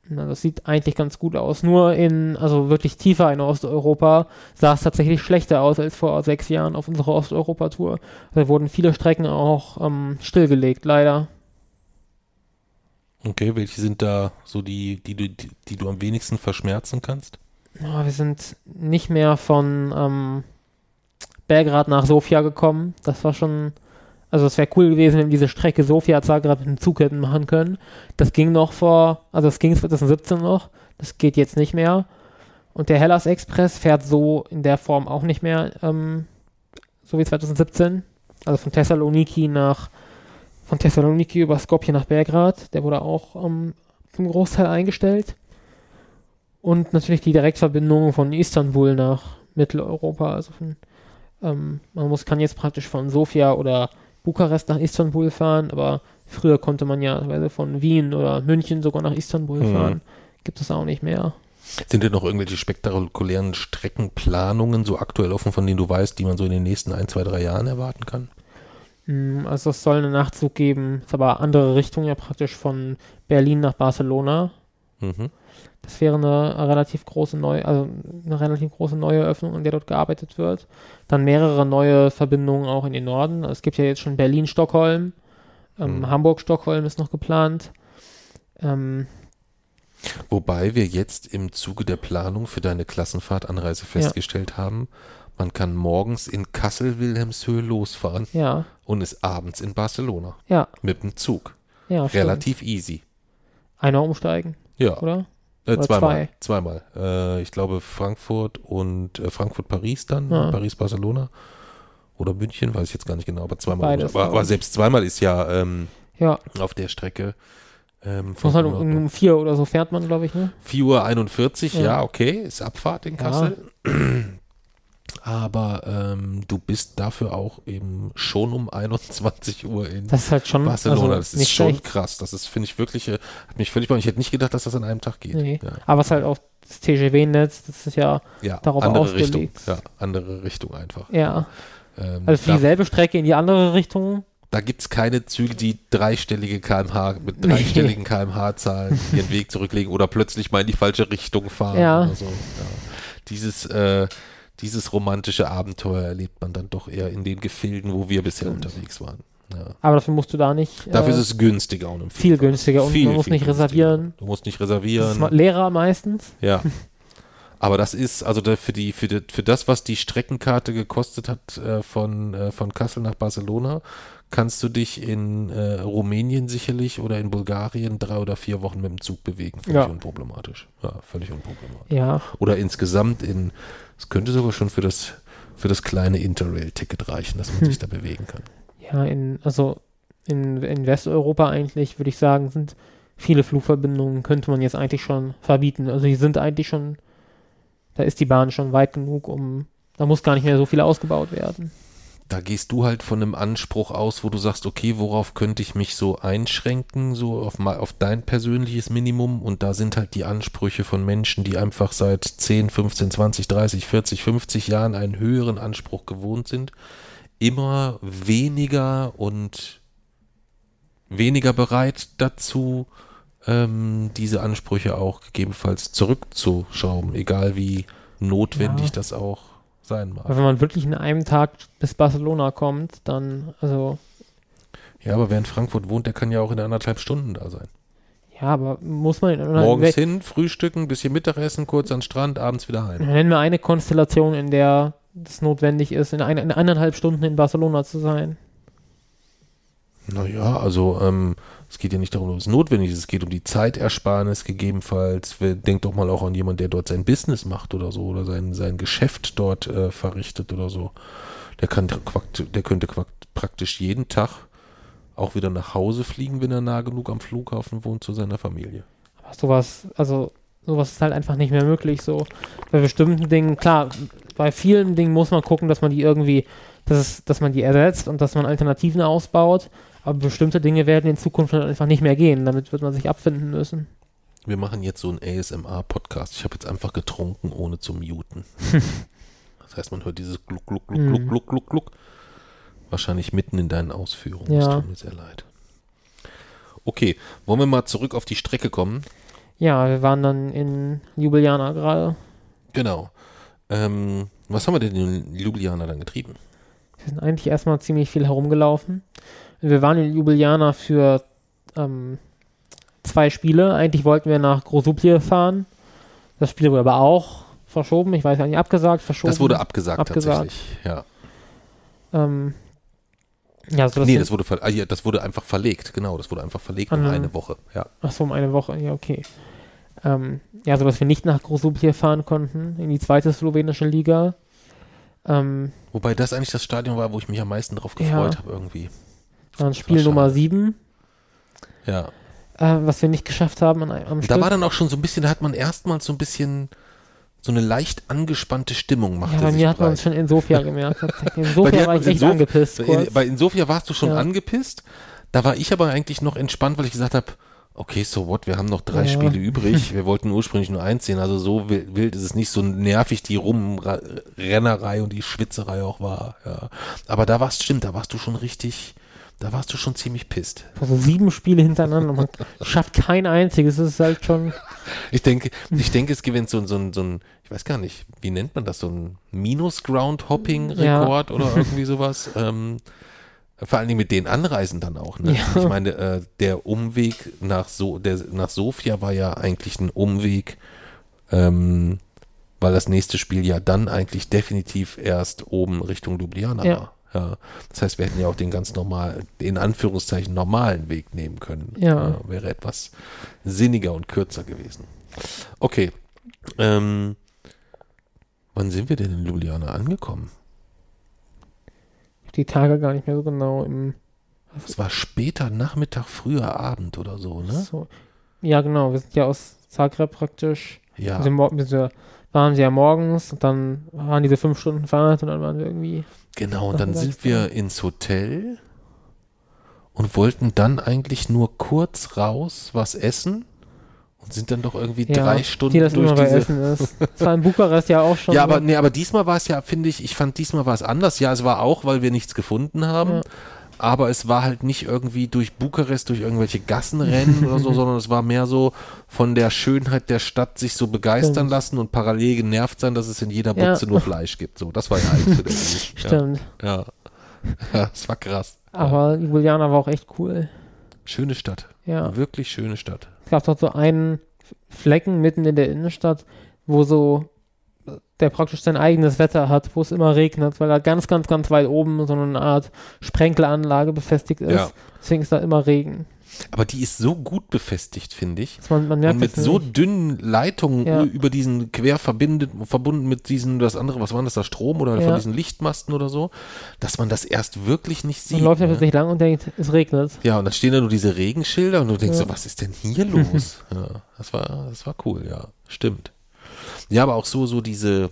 Na, das sieht eigentlich ganz gut aus. Nur in, also wirklich tiefer in Osteuropa sah es tatsächlich schlechter aus als vor sechs Jahren auf unserer Osteuropa-Tour. Da wurden viele Strecken auch ähm, stillgelegt, leider. Okay, welche sind da so die, die, du- die, die du am wenigsten verschmerzen kannst? Ja, wir sind nicht mehr von ähm, Belgrad nach Sofia gekommen. Das war schon, also es wäre cool gewesen, wenn wir diese Strecke Sofia-Zagreb mit dem Zug hätten machen können. Das ging noch vor, also es ging 2017 noch, das geht jetzt nicht mehr. Und der Hellas Express fährt so in der Form auch nicht mehr, ähm, so wie 2017. Also von Thessaloniki nach, von Thessaloniki über Skopje nach Belgrad. Der wurde auch ähm, zum Großteil eingestellt. Und natürlich die Direktverbindung von Istanbul nach Mitteleuropa. Also von, ähm, man muss, kann jetzt praktisch von Sofia oder Bukarest nach Istanbul fahren, aber früher konnte man ja teilweise von Wien oder München sogar nach Istanbul Mhm. fahren. Gibt es auch nicht mehr. Sind denn noch irgendwelche spektakulären Streckenplanungen so aktuell offen, von denen du weißt, die man so in den nächsten ein, zwei, drei Jahren erwarten kann? Mm, Also es soll einen Nachzug geben, ist aber andere Richtung ja praktisch von Berlin nach Barcelona. Mhm. Das wäre eine relativ große neue, also eine relativ große neue Öffnung, an der dort gearbeitet wird. Dann mehrere neue Verbindungen auch in den Norden. Es gibt ja jetzt schon Berlin-Stockholm, ähm, Mhm. Hamburg-Stockholm ist noch geplant. Ähm, Wobei wir jetzt im Zuge der Planung für deine Klassenfahrtanreise festgestellt haben, man kann morgens in Kassel-Wilhelmshöhe losfahren ja, und ist abends in Barcelona ja, mit dem Zug. ja. stimmt. Relativ easy. Einer umsteigen, Ja, oder? äh, oder zweimal. Zweimal. Äh, ich glaube Frankfurt und äh, Frankfurt-Paris dann, Ah. Paris-Barcelona. Oder München, weiß ich jetzt gar nicht genau, aber zweimal. Beides, aber, aber selbst zweimal ist ja ähm, Ja, auf der Strecke. Ähm, muss halt um, um vier oder so fährt man, glaube ich, ne? 4 Uhr 41, ja. Ja. okay, ist Abfahrt in Ja. Aber ähm, du bist dafür auch eben schon um 21 Uhr in Das ist halt schon Barcelona. also das ist schon schlecht. krass. Das ist, finde ich, wirklich, äh, hat mich völlig, ich hätte nicht gedacht, dass das an einem Tag geht. Nee. Ja, Aber es ist halt auch das TGW-Netz, das ist ja, ja Darauf andere ausgelegt. Richtung. Ja, andere Richtung einfach. ja. Ähm, Also für dieselbe Strecke in die andere Richtung. da gibt es keine Züge, die dreistellige kmh, mit Nee. dreistelligen kmh-Zahlen ihren Weg zurücklegen oder plötzlich mal in die falsche Richtung fahren Ja. oder so. Ja. Dieses, äh, dieses romantische Abenteuer erlebt man dann doch eher in den Gefilden, wo wir bisher Stimmt. unterwegs waren. Ja. Aber dafür musst du da nicht. Dafür äh, ist es günstiger und viel günstiger und Viel, man muss viel nicht günstiger. reservieren. Du musst nicht Das ist reservieren. Lehrer meistens. Ja. Aber das ist, also für, die, für, die, für das, was die Streckenkarte gekostet hat äh, von, äh, von Kassel nach Barcelona, kannst du dich in äh, Rumänien sicherlich oder in Bulgarien drei oder vier Wochen mit dem Zug bewegen. Völlig Ja. unproblematisch. Ja, völlig unproblematisch. Ja, Oder insgesamt in, es könnte sogar schon für das, für das kleine Interrail-Ticket reichen, dass man Hm. sich da bewegen kann. ja, in, also in, in Westeuropa eigentlich, würde ich sagen, sind viele Flugverbindungen, könnte man jetzt eigentlich schon verbieten. Also die sind eigentlich schon, da ist die Bahn schon weit genug, um, da muss gar nicht mehr so viel ausgebaut werden. Da gehst du halt von einem Anspruch aus, wo du sagst, okay, worauf könnte ich mich so einschränken, so auf, ma- auf dein persönliches Minimum und da sind halt die Ansprüche von Menschen, die einfach seit 10, 15, 20, 30, 40, 50 Jahren einen höheren Anspruch gewohnt sind, immer weniger und weniger bereit dazu, ähm, diese Ansprüche auch gegebenenfalls zurückzuschrauben, egal wie notwendig Ja. das auch sein mag. Aber wenn man wirklich in einem Tag bis Barcelona kommt, dann, also, Ja, aber wer in Frankfurt wohnt, der kann ja auch in anderthalb Stunden da sein. ja, aber muss man, Morgens hin, frühstücken, bisschen Mittagessen, kurz an den Strand, abends wieder heim. Nennen wir eine Konstellation, in der es notwendig ist, in, ein, in eineinhalb Stunden in Barcelona zu sein. Naja, also ähm, es geht ja nicht darum, dass es notwendig ist, es geht um die Zeitersparnis gegebenenfalls. Denkt doch mal auch an jemanden, der dort sein Business macht oder so oder sein, sein Geschäft dort äh, verrichtet oder so. Der, kann, der könnte praktisch jeden Tag auch wieder nach Hause fliegen, wenn er nah genug am Flughafen wohnt zu seiner Familie. Aber sowas, also sowas ist halt einfach nicht mehr möglich. So bei bestimmten Dingen, klar, bei vielen Dingen muss man gucken, dass man die irgendwie, dass, dass man die ersetzt und dass man Alternativen ausbaut. Aber bestimmte Dinge werden in Zukunft dann einfach nicht mehr gehen. Damit wird man sich abfinden müssen. Wir machen jetzt so einen ASMR-Podcast. Ich habe jetzt einfach getrunken, ohne zu muten. das heißt, man hört dieses Gluck, Gluck, Gluck, Gluck, Mhm. Gluck, Gluck, Gluck. Wahrscheinlich mitten in deinen Ausführungen. Ja. Das tut mir sehr leid. Okay, wollen wir mal zurück auf die Strecke kommen? Ja, wir waren dann in Ljubljana gerade. Genau. Ähm, was haben wir denn in Ljubljana dann getrieben? Wir sind eigentlich erstmal ziemlich viel herumgelaufen. Wir waren in Ljubljana für ähm, zwei Spiele. Eigentlich wollten wir nach Grosuplje fahren. Das Spiel wurde aber auch verschoben. Ich weiß gar nicht, abgesagt, verschoben. Das wurde abgesagt, Abgesagt. tatsächlich. Ja. Ähm, ja, so das nee, das wurde, ah, ja, das wurde einfach verlegt. Genau, das wurde einfach verlegt um Ah. eine Woche. Ja. Ach so, um eine Woche. Ja, okay. Ähm, ja, so dass wir nicht nach Grosuplje fahren konnten, in die zweite slowenische Liga. Ähm, Wobei das eigentlich das Stadion war, wo ich mich am meisten drauf Ja. gefreut habe irgendwie. Dann Spiel. Nummer 7, Ja. äh, was wir nicht geschafft haben an, am Stück. da war dann auch schon so ein bisschen, da hat man erstmals so ein bisschen so eine leicht angespannte Stimmung machte ja, bei mir hat man es schon in Sofia gemerkt. In Sofia war ich in echt Sof- angepisst. In, bei Insofia warst du schon Ja. angepisst. Da war ich aber eigentlich noch entspannt, weil ich gesagt habe, okay, so what, wir haben noch drei Ja. Spiele übrig. Wir wollten ursprünglich nur eins sehen, also so wild, wild ist es nicht, so nervig die Rumrennerei und die Schwitzerei auch war. Ja. Aber da warst, stimmt, da warst du schon richtig, da warst du schon ziemlich pisst. Also sieben Spiele hintereinander und man schafft kein einziges. Das ist halt schon. Ich denke, ich denke, es gewinnt so, ein- so, ein- so ein, ich weiß gar nicht, wie nennt man das, so ein Minus-Ground-Hopping-Rekord oder irgendwie sowas. Ähm, vor allen Dingen mit den Anreisen dann auch. Ne? Ja. Ich meine, äh, der Umweg nach, so, der, nach Sofia war ja eigentlich ein Umweg, ähm, weil das nächste Spiel ja dann eigentlich definitiv erst oben Richtung Ljubljana Ja. war. Ja, das heißt, wir hätten ja auch den ganz normal, in Anführungszeichen normalen Weg nehmen können. Ja. Äh, wäre etwas sinniger und kürzer gewesen. Okay. Ähm, wann sind wir denn in Ljubljana angekommen? Die Tage gar nicht mehr so genau im. Es war später Nachmittag, früher Abend oder so, ne? So. Ja, genau. Wir sind ja aus Zagreb praktisch. Ja. Mor- wir waren sie ja morgens und dann waren diese fünf Stunden Fahrt und dann waren wir irgendwie. Genau, und dann sind wir ins Hotel und wollten dann eigentlich nur kurz raus was essen und sind dann doch irgendwie Ja, drei Stunden wie das durch immer bei diese. Essen ist. Das war in Bukarest ja auch schon. Ja, aber nee, aber diesmal war es ja, finde ich, ich fand diesmal war es anders. Ja, es war auch, weil wir nichts gefunden haben. Ja. Aber es war halt nicht irgendwie durch Bukarest, durch irgendwelche Gassen rennen oder so, sondern es war mehr so von der Schönheit der Stadt sich so begeistern Stimmt. lassen und parallel genervt sein, dass es in jeder Ja. Butze nur Fleisch gibt. So, das war ja eigentlich der. Stimmt. Ja. ja. Ja, das war krass. Aber Ljubljana war auch echt cool. Schöne Stadt. Ja. Wirklich schöne Stadt. Es gab dort so einen Flecken mitten in der Innenstadt, wo so der praktisch sein eigenes Wetter hat, wo es immer regnet, weil er ganz, ganz, ganz weit oben so eine Art Sprenkelanlage befestigt ist. Ja. Deswegen ist da immer Regen. Aber die ist so gut befestigt, finde ich. Man, man Und mit so dünnen Leitungen Ja. über diesen quer verbindet, verbunden mit diesen, das andere, was waren das da, Strom oder Ja. von diesen Lichtmasten oder so, dass man das erst wirklich nicht sieht. Man läuft ja ne? plötzlich lang und denkt, es regnet. Ja, und dann stehen da nur diese Regenschilder und du denkst Ja. so, was ist denn hier los? ja, das war, das war cool, ja, stimmt. Ja, aber auch so, so diese,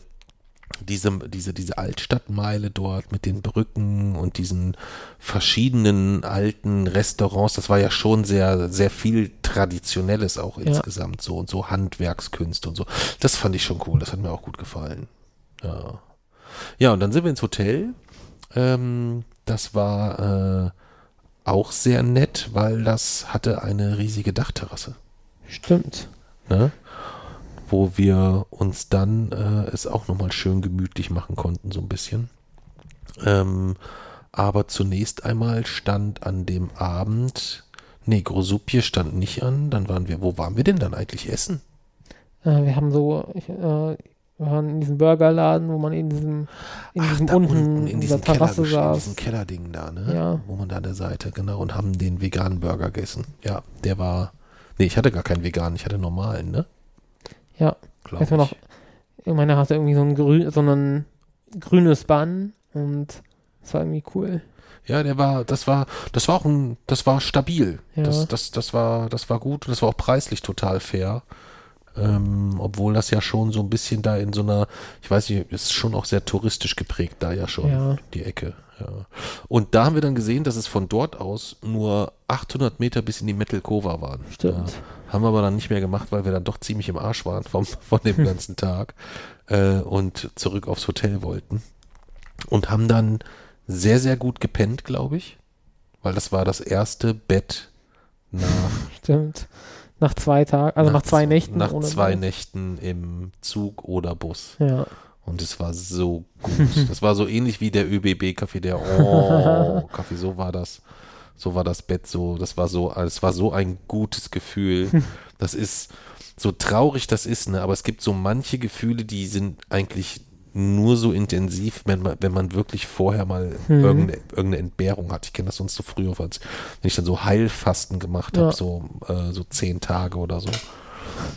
diese, diese, diese Altstadtmeile dort mit den Brücken und diesen verschiedenen alten Restaurants, das war ja schon sehr, sehr viel Traditionelles auch insgesamt so und so Handwerkskunst und so. Das fand ich schon cool, das hat mir auch gut gefallen. Ja. Ja, und dann sind wir ins Hotel. Ähm, das war äh, auch sehr nett, weil das hatte eine riesige Dachterrasse, Stimmt. ne? Wo wir uns dann äh, es auch nochmal schön gemütlich machen konnten, so ein bisschen. Ähm, aber zunächst einmal stand an dem Abend, nee, Grosupje stand nicht an, dann waren wir, wo waren wir denn dann eigentlich essen? Äh, wir haben so, ich, äh, wir waren in diesem Burgerladen, wo man in diesem, in Ach, diesem da unten, unten in in diesem dieser Keller, Terrasse in saß. diesem Kellerding da, ne? Ja. Wo man da an der Seite, genau, und haben den veganen Burger gegessen. Ja, der war, nee, ich hatte gar keinen veganen, ich hatte normalen, ne? Ja. Glaub Weiß man noch, meiner hatte irgendwie so ein, grün, so ein grünes Band und das war irgendwie cool. Ja, der war, das war, das war auch ein, das war stabil. Ja. Das, das, das war, das war gut und das war auch preislich total fair. Ähm, obwohl das ja schon so ein bisschen da in so einer, ich weiß nicht, ist schon auch sehr touristisch geprägt da ja schon, Ja. die Ecke. Ja. Und da haben wir dann gesehen, dass es von dort aus nur 800 Meter bis in die Metelkova waren. Stimmt. Ja. Haben wir aber dann nicht mehr gemacht, weil wir dann doch ziemlich im Arsch waren vom, von dem ganzen Tag äh, und zurück aufs Hotel wollten. Und haben dann sehr, sehr gut gepennt, glaube ich. Weil das war das erste Bett nach, Stimmt. Nach zwei Tagen, also nach, zwei z- Nächten. Nach zwei Bus. Nächten im Zug oder Bus. Ja. Und es war so gut. Das war so ähnlich wie der ÖBB-Kaffee, der Oh, Kaffee, so war das. So war das Bett so, das war so, es war so ein gutes Gefühl. Das ist so traurig das ist, ne, aber es gibt so manche Gefühle, die sind eigentlich nur so intensiv, wenn man, wenn man wirklich vorher mal Mhm. irgendeine, irgendeine Entbehrung hat. Ich kenne das sonst so früher, als wenn ich dann so Heilfasten gemacht Ja. habe, so, äh, so zehn Tage oder so.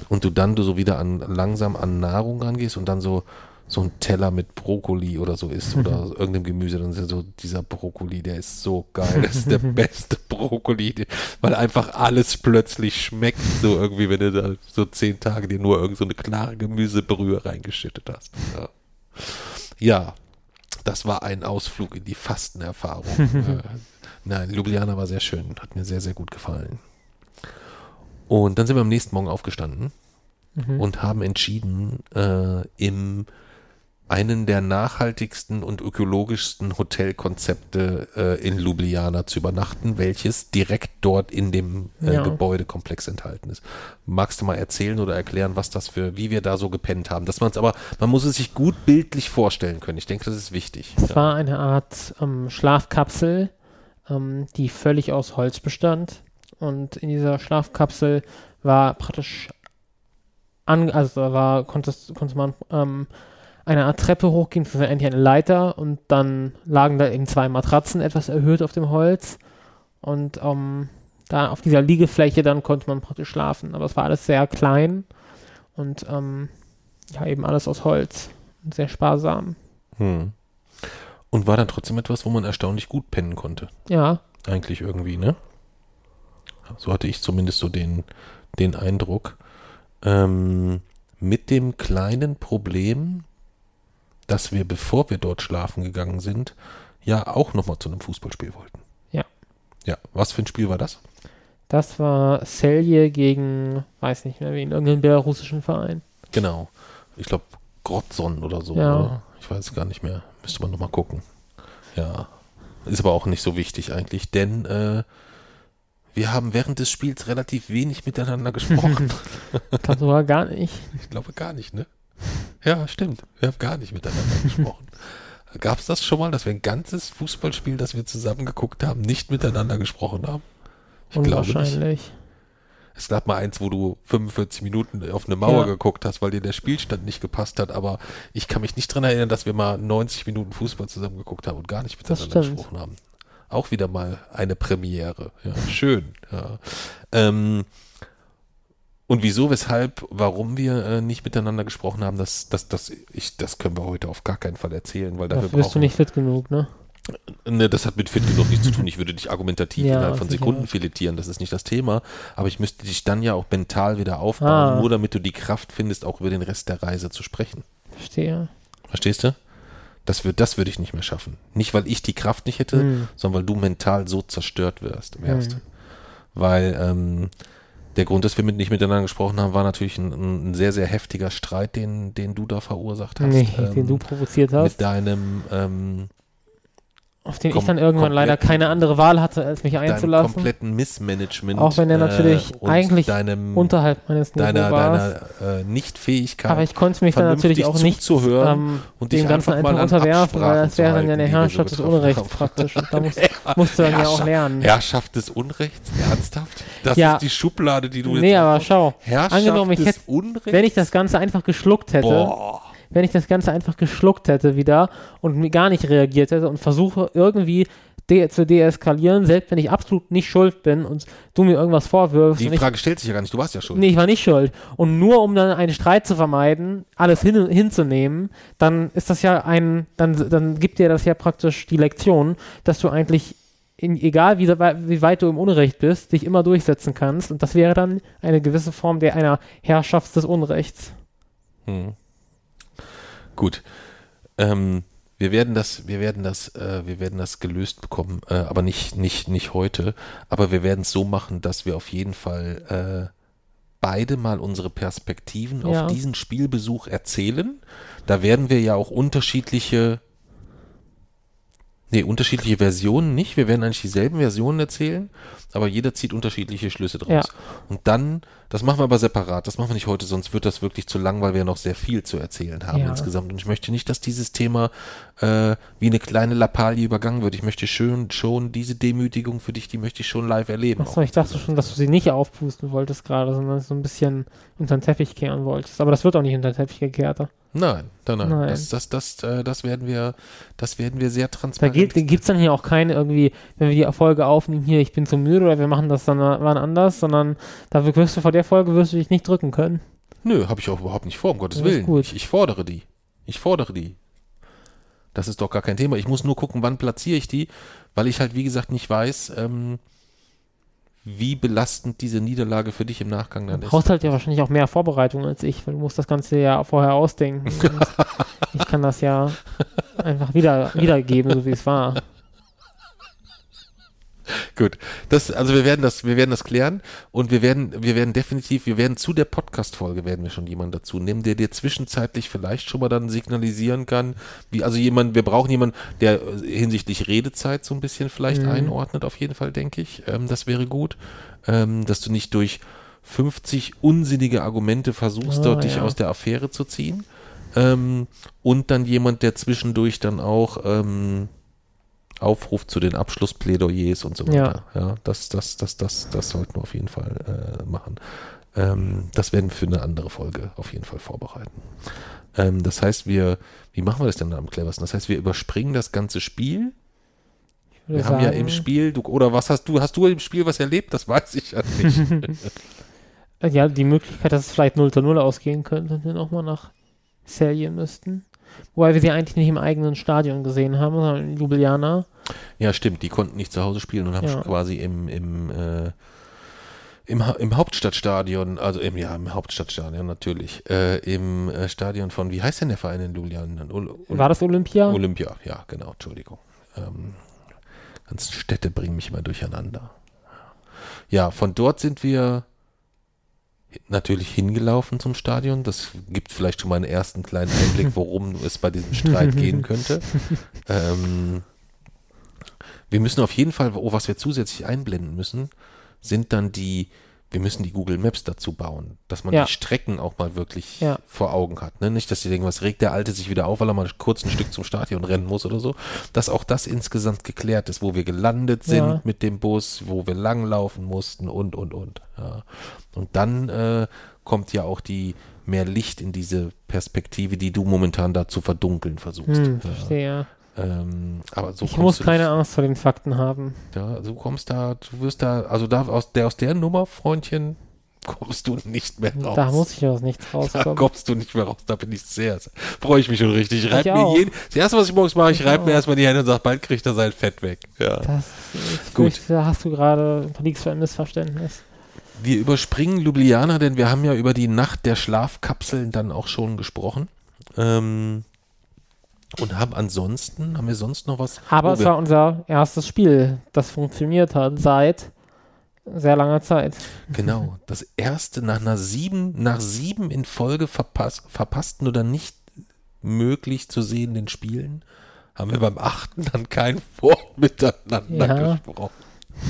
und du dann du so wieder an langsam an Nahrung rangehst und dann so so ein Teller mit Brokkoli oder so isst oder irgendeinem Gemüse, dann ist so dieser Brokkoli, der ist so geil, das ist der beste Brokkoli, weil einfach alles plötzlich schmeckt, so irgendwie, wenn du da so zehn Tage dir nur irgend so eine klare Gemüsebrühe reingeschüttet hast. Ja. ja, das war ein Ausflug in die Fastenerfahrung. äh, nein, Ljubljana war sehr schön, hat mir sehr, sehr gut gefallen. Und dann sind wir am nächsten Morgen aufgestanden Mhm. und haben entschieden, äh, im einen der nachhaltigsten und ökologischsten Hotelkonzepte äh, in Ljubljana zu übernachten, welches direkt dort in dem äh, Ja. Gebäudekomplex enthalten ist. Magst du mal erzählen oder erklären, was das für, wie wir da so gepennt haben? Dass man es aber, man muss es sich gut bildlich vorstellen können. Ich denke, das ist wichtig. Es war eine Art ähm, Schlafkapsel, ähm, die völlig aus Holz bestand. Und in dieser Schlafkapsel war praktisch an, also da war, konntest, konnte man ähm, eine Art Treppe war eigentlich eine Leiter und dann lagen da eben zwei Matratzen etwas erhöht auf dem Holz. Und ähm, da auf dieser Liegefläche dann konnte man praktisch schlafen. Aber es war alles sehr klein und ähm, ja, eben alles aus Holz. Und sehr sparsam. Hm. Und war dann trotzdem etwas, wo man erstaunlich gut pennen konnte. Ja, Eigentlich irgendwie, ne? So hatte ich zumindest so den, den Eindruck. Ähm, mit dem kleinen Problem, dass wir, bevor wir dort schlafen gegangen sind, ja auch nochmal zu einem Fußballspiel wollten. Ja. Ja, was für ein Spiel war das? Das war Celje gegen, weiß nicht mehr wen, irgendeinen belarussischen Verein. Genau. Ich glaube, Grotson oder so. Ja. Oder? Ich weiß gar nicht mehr. Müsste man nochmal gucken. Ja. Ist aber auch nicht so wichtig eigentlich, denn äh, wir haben während des Spiels relativ wenig miteinander gesprochen. Ich glaube sogar gar nicht. ich glaube gar nicht, ne? Ja, stimmt. Wir haben gar nicht miteinander gesprochen. Gab es das schon mal, dass wir ein ganzes Fußballspiel, das wir zusammen geguckt haben, nicht miteinander gesprochen haben? Ich glaube nicht. Unwahrscheinlich. Es gab mal eins, wo du 45 Minuten auf eine Mauer Ja. geguckt hast, weil dir der Spielstand nicht gepasst hat, aber ich kann mich nicht dran erinnern, dass wir mal 90 Minuten Fußball zusammen geguckt haben und gar nicht miteinander gesprochen haben. Auch wieder mal eine Premiere. Ja, schön. Ja. Ähm, und wieso, weshalb, warum wir äh, nicht miteinander gesprochen haben, das, das, das, ich, das können wir heute auf gar keinen Fall erzählen, weil dafür Dafür bist du nicht fit genug, ne? Ne, das hat mit fit genug nichts zu tun. Ich würde dich argumentativ Ja, innerhalb von. Sekunden filetieren, das ist nicht das Thema. Aber ich müsste dich dann ja auch mental wieder aufbauen, Ah. nur damit du die Kraft findest, auch über den Rest der Reise zu sprechen. Verstehe. Verstehst du? Das, wird, das würde ich nicht mehr schaffen. Nicht, weil ich die Kraft nicht hätte, Hm. sondern weil du mental so zerstört wirst, wärst. Hm. Weil ähm, der Grund, dass wir mit, nicht miteinander gesprochen haben, war natürlich ein, ein sehr, sehr heftiger Streit, den, den du da verursacht hast. Nee, ähm, den du provoziert hast. Mit deinem ähm, auf den ich dann irgendwann leider keine andere Wahl hatte, als mich einzulassen. kompletten Missmanagement. Auch wenn er natürlich und eigentlich deinem, Unterhalb meines Niveaus deiner, war. deiner äh, Nichtfähigkeit. Aber ich konnte mich dann natürlich auch nicht zuzuhören ähm, und dem dich Ganzen einfach mal einfach unterwerfen, weil das wäre dann ja eine Herrschaft des Unrechts haben. praktisch. Und da musst, musst du dann ja auch lernen. Herrschaft des Unrechts? Ernsthaft? Das Ja. ist die Schublade, die du Nee, jetzt aber aufmachst? schau, Herrschaft angenommen, ich hätte- Unrechts? wenn ich das Ganze einfach geschluckt hätte, Boah. Wenn ich das Ganze einfach geschluckt hätte wieder und gar nicht reagiert hätte und versuche irgendwie de zu deeskalieren, selbst wenn ich absolut nicht schuld bin und du mir irgendwas vorwirfst Die und ich Frage stellt sich ja gar nicht, du warst ja schon. Nee, ich war nicht schuld. Und nur um dann einen Streit zu vermeiden, alles hin, hinzunehmen, dann ist das ja ein, dann, dann gibt dir das ja praktisch die Lektion, dass du eigentlich, in, egal wie, wie weit du im Unrecht bist, dich immer durchsetzen kannst. Und das wäre dann eine gewisse Form der einer Herrschaft des Unrechts. Hm. Gut. Ähm, wir werden das, wir werden das, äh, wir werden das gelöst bekommen, äh, aber nicht, nicht, nicht heute. Aber wir werden es so machen, dass wir auf jeden Fall äh, beide mal unsere Perspektiven Ja. auf diesen Spielbesuch erzählen. Da werden wir ja auch unterschiedliche, nee, unterschiedliche Versionen nicht. Wir werden eigentlich dieselben Versionen erzählen, aber jeder zieht unterschiedliche Schlüsse draus. Ja. Und dann, das machen wir aber separat, das machen wir nicht heute, sonst wird das wirklich zu lang, weil wir noch sehr viel zu erzählen haben Ja. insgesamt. Und ich möchte nicht, dass dieses Thema äh, wie eine kleine Lappalie übergangen wird. Ich möchte schön, schon diese Demütigung für dich, die möchte ich schon live erleben. Achso, ich dachte schon, dass du sie nicht aufpusten wolltest gerade, sondern so ein bisschen unter den Teppich kehren wolltest. Aber das wird auch nicht unter den Teppich gekehrt. Nein, nein, nein. Nein. Das, das, das, äh, das werden wir, das werden wir sehr Da transparent. gibt es dann hier auch keine irgendwie, wenn wir die Erfolge aufnehmen, hier, ich bin zu müde oder wir machen das dann wann anders, sondern da wirst du vor der der Folge wirst du dich nicht drücken können. Nö, habe ich auch überhaupt nicht vor, um Gottes Das Willen. Ich, ich fordere die. Ich fordere die. Das ist doch gar kein Thema. Ich muss nur gucken, wann platziere ich die, weil ich halt, wie gesagt, nicht weiß, ähm, wie belastend diese Niederlage für dich im Nachgang dann Du ist. brauchst halt ja wahrscheinlich auch mehr Vorbereitung als ich, weil du musst das Ganze ja vorher ausdenken. Ich kann das ja einfach wieder wiedergeben, so wie es war. Gut. Das, also wir werden das, wir werden das klären und wir werden, wir werden definitiv, wir werden zu der Podcast-Folge werden wir schon jemanden dazu nehmen, der dir zwischenzeitlich vielleicht schon mal dann signalisieren kann, wie, also jemand, wir brauchen jemanden, der äh, hinsichtlich Redezeit so ein bisschen vielleicht Mhm. einordnet, auf jeden Fall, denke ich. Ähm, das wäre gut. Ähm, dass du nicht durch 50 unsinnige Argumente versuchst, Ah, dort dich ja. aus der Affäre zu ziehen. Ähm, und dann jemand, der zwischendurch dann auch ähm, aufruft zu den Abschlussplädoyers und so Ja. weiter. Ja, das, das, das, das, das sollten wir auf jeden Fall äh, machen. Ähm, das werden wir für eine andere Folge auf jeden Fall vorbereiten. Ähm, das heißt, wir, wie machen wir das denn am cleversten? Das heißt, wir überspringen das ganze Spiel. Wir haben ja sagen, im Spiel, du, oder was hast du, hast du im Spiel was erlebt? Das weiß ich ja nicht. Ja, die Möglichkeit, dass es vielleicht 0 zu 0 ausgehen könnte, und wir nochmal nach Serien müssten. Wobei wir sie eigentlich nicht im eigenen Stadion gesehen haben, sondern in Ljubljana. ja, stimmt, die konnten nicht zu Hause spielen und haben Ja. schon quasi im, im, äh, im, Ha- im Hauptstadtstadion, also im, ja, im Hauptstadtstadion natürlich, äh, im äh, Stadion von, wie heißt denn der Verein in Ljubljana? War das Olympia? Olympia, ja, genau, Entschuldigung. Ähm, ganzen Städte bringen mich immer durcheinander. Ja, von dort sind wir natürlich hingelaufen zum Stadion. Das gibt vielleicht schon mal einen ersten kleinen Einblick, worum es bei diesem Streit gehen könnte. Ähm, wir müssen auf jeden Fall, oh, was wir zusätzlich einblenden müssen, sind dann die, wir müssen die Google Maps dazu bauen, dass man Ja. die Strecken auch mal wirklich Ja. vor Augen hat. Ne? Nicht, dass die denken, was regt der Alte sich wieder auf, weil er mal kurz ein Stück zum Stadion rennen muss oder so. Dass auch das insgesamt geklärt ist, wo wir gelandet sind Ja. mit dem Bus, wo wir langlaufen mussten und, und, und. Und dann äh, kommt ja auch die mehr Licht in diese Perspektive, die du momentan da zu verdunkeln versuchst. Hm, ja. verstehe. Ähm, aber so ich muss keine nicht- Angst vor den Fakten haben. ja, du kommst da, du wirst da, also da aus der aus der Nummer, Freundchen, kommst du nicht mehr raus. Da muss ich aus nichts da rauskommen. kommst du nicht mehr raus. Da bin ich sehr, sehr freue ich mich schon richtig. Ich reib Ich mir auch. jeden, das erste, was ich morgens mache, ich, Ich reibe mir auch. erstmal die Hände und sage, bald kriegt er sein Fett weg. Ja. Das, Gut. Gut. Da hast du gerade, da liegst du ein Missverständnis. Wir überspringen Ljubljana, denn wir haben ja über die Nacht der Schlafkapseln dann auch schon gesprochen. Ähm, und haben ansonsten, haben wir sonst noch was? Aber es war unser erstes Spiel, das funktioniert hat seit sehr langer Zeit. Genau, das erste nach einer sieben, nach sieben in Folge verpass, verpassten oder nicht möglich zu sehenden Spielen, haben wir beim achten dann kein Wort miteinander Ja. gesprochen.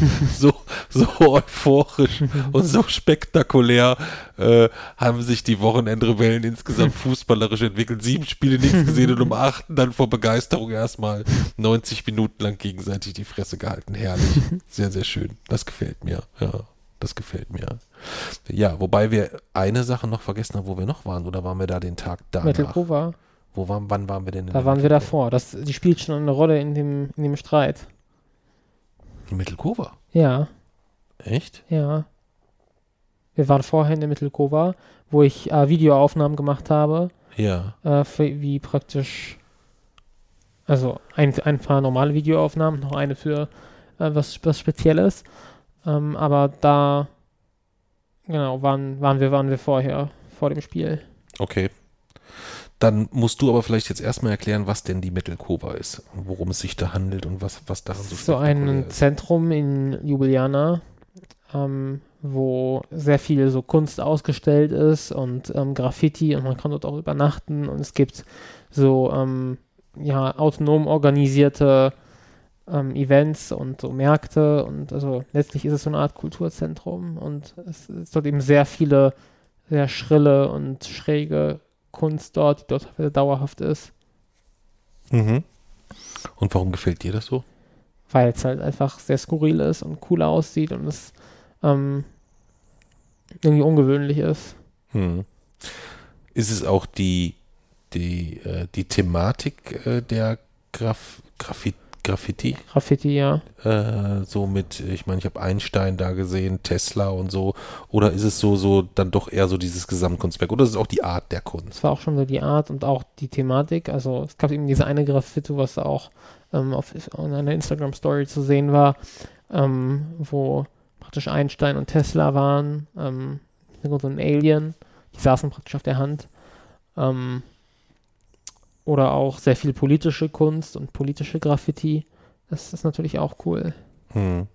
So, so euphorisch und so spektakulär äh, haben sich die Wochenendrebellen insgesamt fußballerisch entwickelt. Sieben Spiele nichts gesehen und um achten dann vor Begeisterung erstmal 90 Minuten lang gegenseitig die Fresse gehalten. Herrlich. Sehr, sehr schön. Das gefällt mir. Ja, das gefällt mir. Ja, wobei wir eine Sache noch vergessen haben, wo wir noch waren. Oder waren wir da den Tag danach? Metalcover, Wo waren, wann waren wir denn? da waren wir davor. Das, die spielt schon eine Rolle in dem, in dem Streit. In Mittelkova. Ja, Echt? ja. Wir waren vorher in der Mittelkova, wo ich äh, Videoaufnahmen gemacht habe, Ja. äh, für, wie praktisch, also ein, ein paar normale Videoaufnahmen, noch eine für äh, was, was Spezielles. Ähm, aber da, genau, waren, waren, wir, waren wir vorher, vor dem Spiel. Okay. Dann musst du aber vielleicht jetzt erstmal erklären, was denn die Mittelkova ist, worum es sich da handelt und was, was daran so so ein ist. Zentrum in Ljubljana, ähm, wo sehr viel so Kunst ausgestellt ist und ähm, Graffiti und man kann dort auch übernachten und es gibt so ähm, ja, autonom organisierte ähm, Events und so Märkte und also letztlich ist es so eine Art Kulturzentrum und es ist dort eben sehr viele sehr schrille und schräge Kunst dort, die dort dauerhaft ist, Mhm. Und warum gefällt dir das so? weil es halt einfach sehr skurril ist und cool aussieht und es ähm, irgendwie ungewöhnlich ist. Hm. Ist es auch die, die, äh, die Thematik äh, der Graf, Graffi, Graffiti. Graffiti, ja. Äh, so mit, ich meine, ich habe Einstein da gesehen, Tesla und so. Oder ist es so, so dann doch eher so dieses Gesamtkunstwerk? Oder ist es auch die Art der Kunst? Es war auch schon so die Art und auch die Thematik. Also es gab eben diese eine Graffiti, was auch ähm, auf in einer Instagram-Story zu sehen war, ähm, wo praktisch Einstein und Tesla waren. Ähm, so ein Alien. Die saßen praktisch auf der Hand. Ähm, oder auch sehr viel politische Kunst und politische Graffiti. Das ist natürlich auch cool. Hm.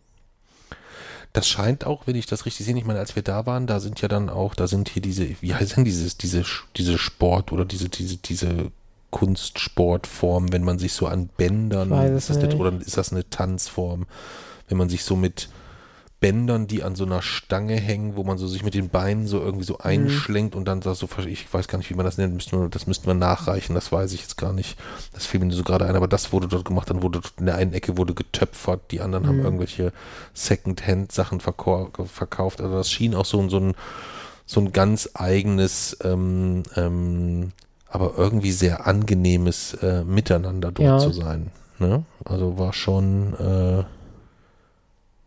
Das scheint auch, wenn ich das richtig sehe, ich meine, als wir da waren, da sind ja dann auch, da sind hier diese, wie heißt denn dieses, diese, diese Sport oder diese, diese, diese Kunstsportform, wenn man sich so an Bändern, ist das nicht, oder ist das eine Tanzform, wenn man sich so mit, Bändern, die an so einer Stange hängen, wo man so sich mit den Beinen so irgendwie so mhm. einschlenkt und dann so, ich weiß gar nicht, wie man das nennt, müssten wir, das müssten wir nachreichen, das weiß ich jetzt gar nicht. Das fiel mir so gerade ein, aber das wurde dort gemacht, dann wurde in der einen Ecke wurde getöpfert, die anderen mhm. haben irgendwelche Second-Hand-Sachen verkauft. Also das schien auch so, so ein so ein ganz eigenes, ähm, ähm, aber irgendwie sehr angenehmes äh, Miteinander dort ja. zu sein. Ne? Also war schon, äh,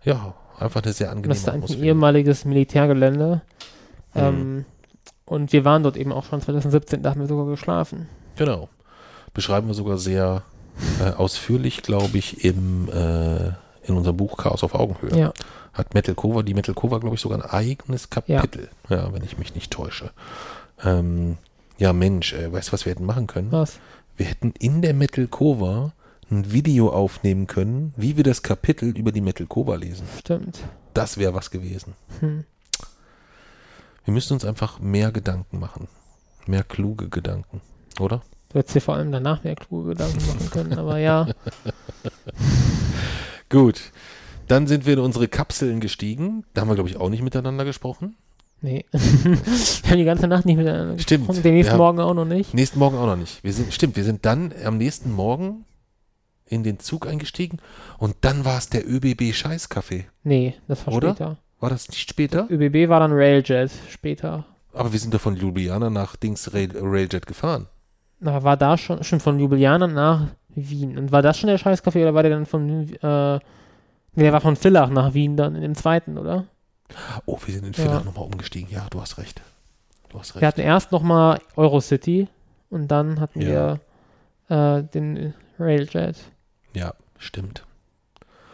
ja, Einfach eine sehr angenehme Das ist ein ehemaliges Militärgelände. Hm. Ähm, und wir waren dort eben auch schon 2017, da haben wir sogar geschlafen. Genau. Beschreiben wir sogar sehr äh, ausführlich, glaube ich, im, äh, in unserem Buch Chaos auf Augenhöhe. Ja. Hat Metal Cover, die Metal Cover, glaube ich, sogar ein eigenes Kapitel. Ja, ja wenn ich mich nicht täusche. Ähm, ja, Mensch, äh, weißt du, was wir hätten machen können? Was? Wir hätten in der Metal Cover ein Video aufnehmen können, wie wir das Kapitel über die Metalkova lesen. Stimmt. Das wäre was gewesen. Hm. Wir müssen uns einfach mehr Gedanken machen. Mehr kluge Gedanken, oder? Du hättest dir vor allem danach mehr kluge Gedanken machen können, aber ja. Gut. Dann sind wir in unsere Kapseln gestiegen. Da haben wir, glaube ich, auch nicht miteinander gesprochen. Nee. wir haben die ganze Nacht nicht miteinander stimmt. gesprochen. Den nächsten Morgen auch noch nicht. Nächsten Morgen auch noch nicht. Wir sind, stimmt, wir sind dann am nächsten Morgen in den Zug eingestiegen und dann war es der ÖBB Scheißkaffee. Nee, das war Oder? später. War das nicht später? Der ÖBB war dann Railjet später. Aber wir sind doch von Ljubljana nach Dings Rail, Railjet gefahren. Na, war da schon, schon von Ljubljana nach Wien. Und war das schon der Scheißkaffee oder war der dann von, äh, nee, der war von Villach nach Wien dann in dem zweiten, oder? Oh, wir sind in Villach ja. nochmal umgestiegen. Ja, du hast recht. Du hast recht. Wir hatten erst nochmal Eurocity und dann hatten ja. wir äh, den Railjet. Ja, stimmt.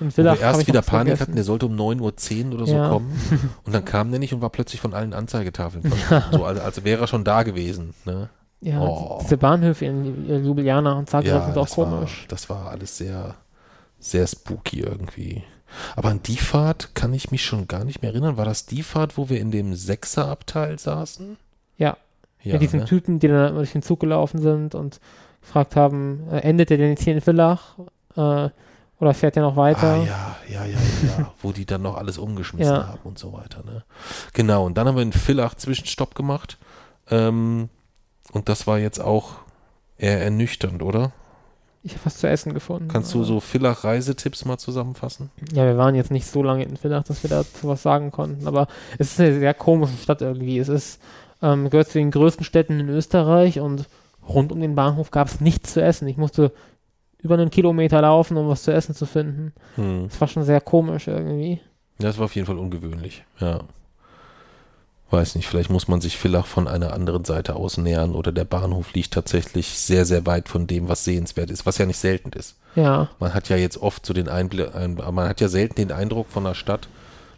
Wo wir erst wieder Panik vergessen. hatten, der sollte um 9.10 Uhr oder so ja. kommen. Und dann kam der nicht und war plötzlich von allen Anzeigetafeln. so, als, als wäre er schon da gewesen. Ne? Ja, oh. diese Bahnhöfe in Ljubljana und Zagreb ja, sind auch komisch. War, das war alles sehr, sehr spooky irgendwie. Aber an die Fahrt kann ich mich schon gar nicht mehr erinnern. War das die Fahrt, wo wir in dem Sechserabteil saßen? Ja. Ja, Mit diesen ne? Typen, die dann durch den Zug gelaufen sind und gefragt haben, äh, endet er denn jetzt hier in Villach? Äh, oder fährt er noch weiter? Ah, ja, ja, ja, ja, wo die dann noch alles umgeschmissen ja. haben und so weiter. Ne? Genau, und dann haben wir in Villach Zwischenstopp gemacht. Ähm, und das war jetzt auch eher ernüchternd, oder? Ich habe was zu essen gefunden. Kannst du so Villach Reisetipps mal zusammenfassen? Ja, wir waren jetzt nicht so lange in Villach, dass wir dazu was sagen konnten, aber es ist eine sehr komische Stadt irgendwie. Es ist, ähm, gehört zu den größten Städten in Österreich und rund um den Bahnhof gab es nichts zu essen. Ich musste über einen Kilometer laufen, um was zu essen zu finden. Hm. Das war schon sehr komisch irgendwie. Das war auf jeden Fall ungewöhnlich, ja. Weiß nicht, vielleicht muss man sich Villach von einer anderen Seite aus nähern oder der Bahnhof liegt tatsächlich sehr, sehr weit von dem, was sehenswert ist, was ja nicht selten ist. Ja. Man hat ja jetzt oft so den Einblick, man hat ja selten den Eindruck von der Stadt,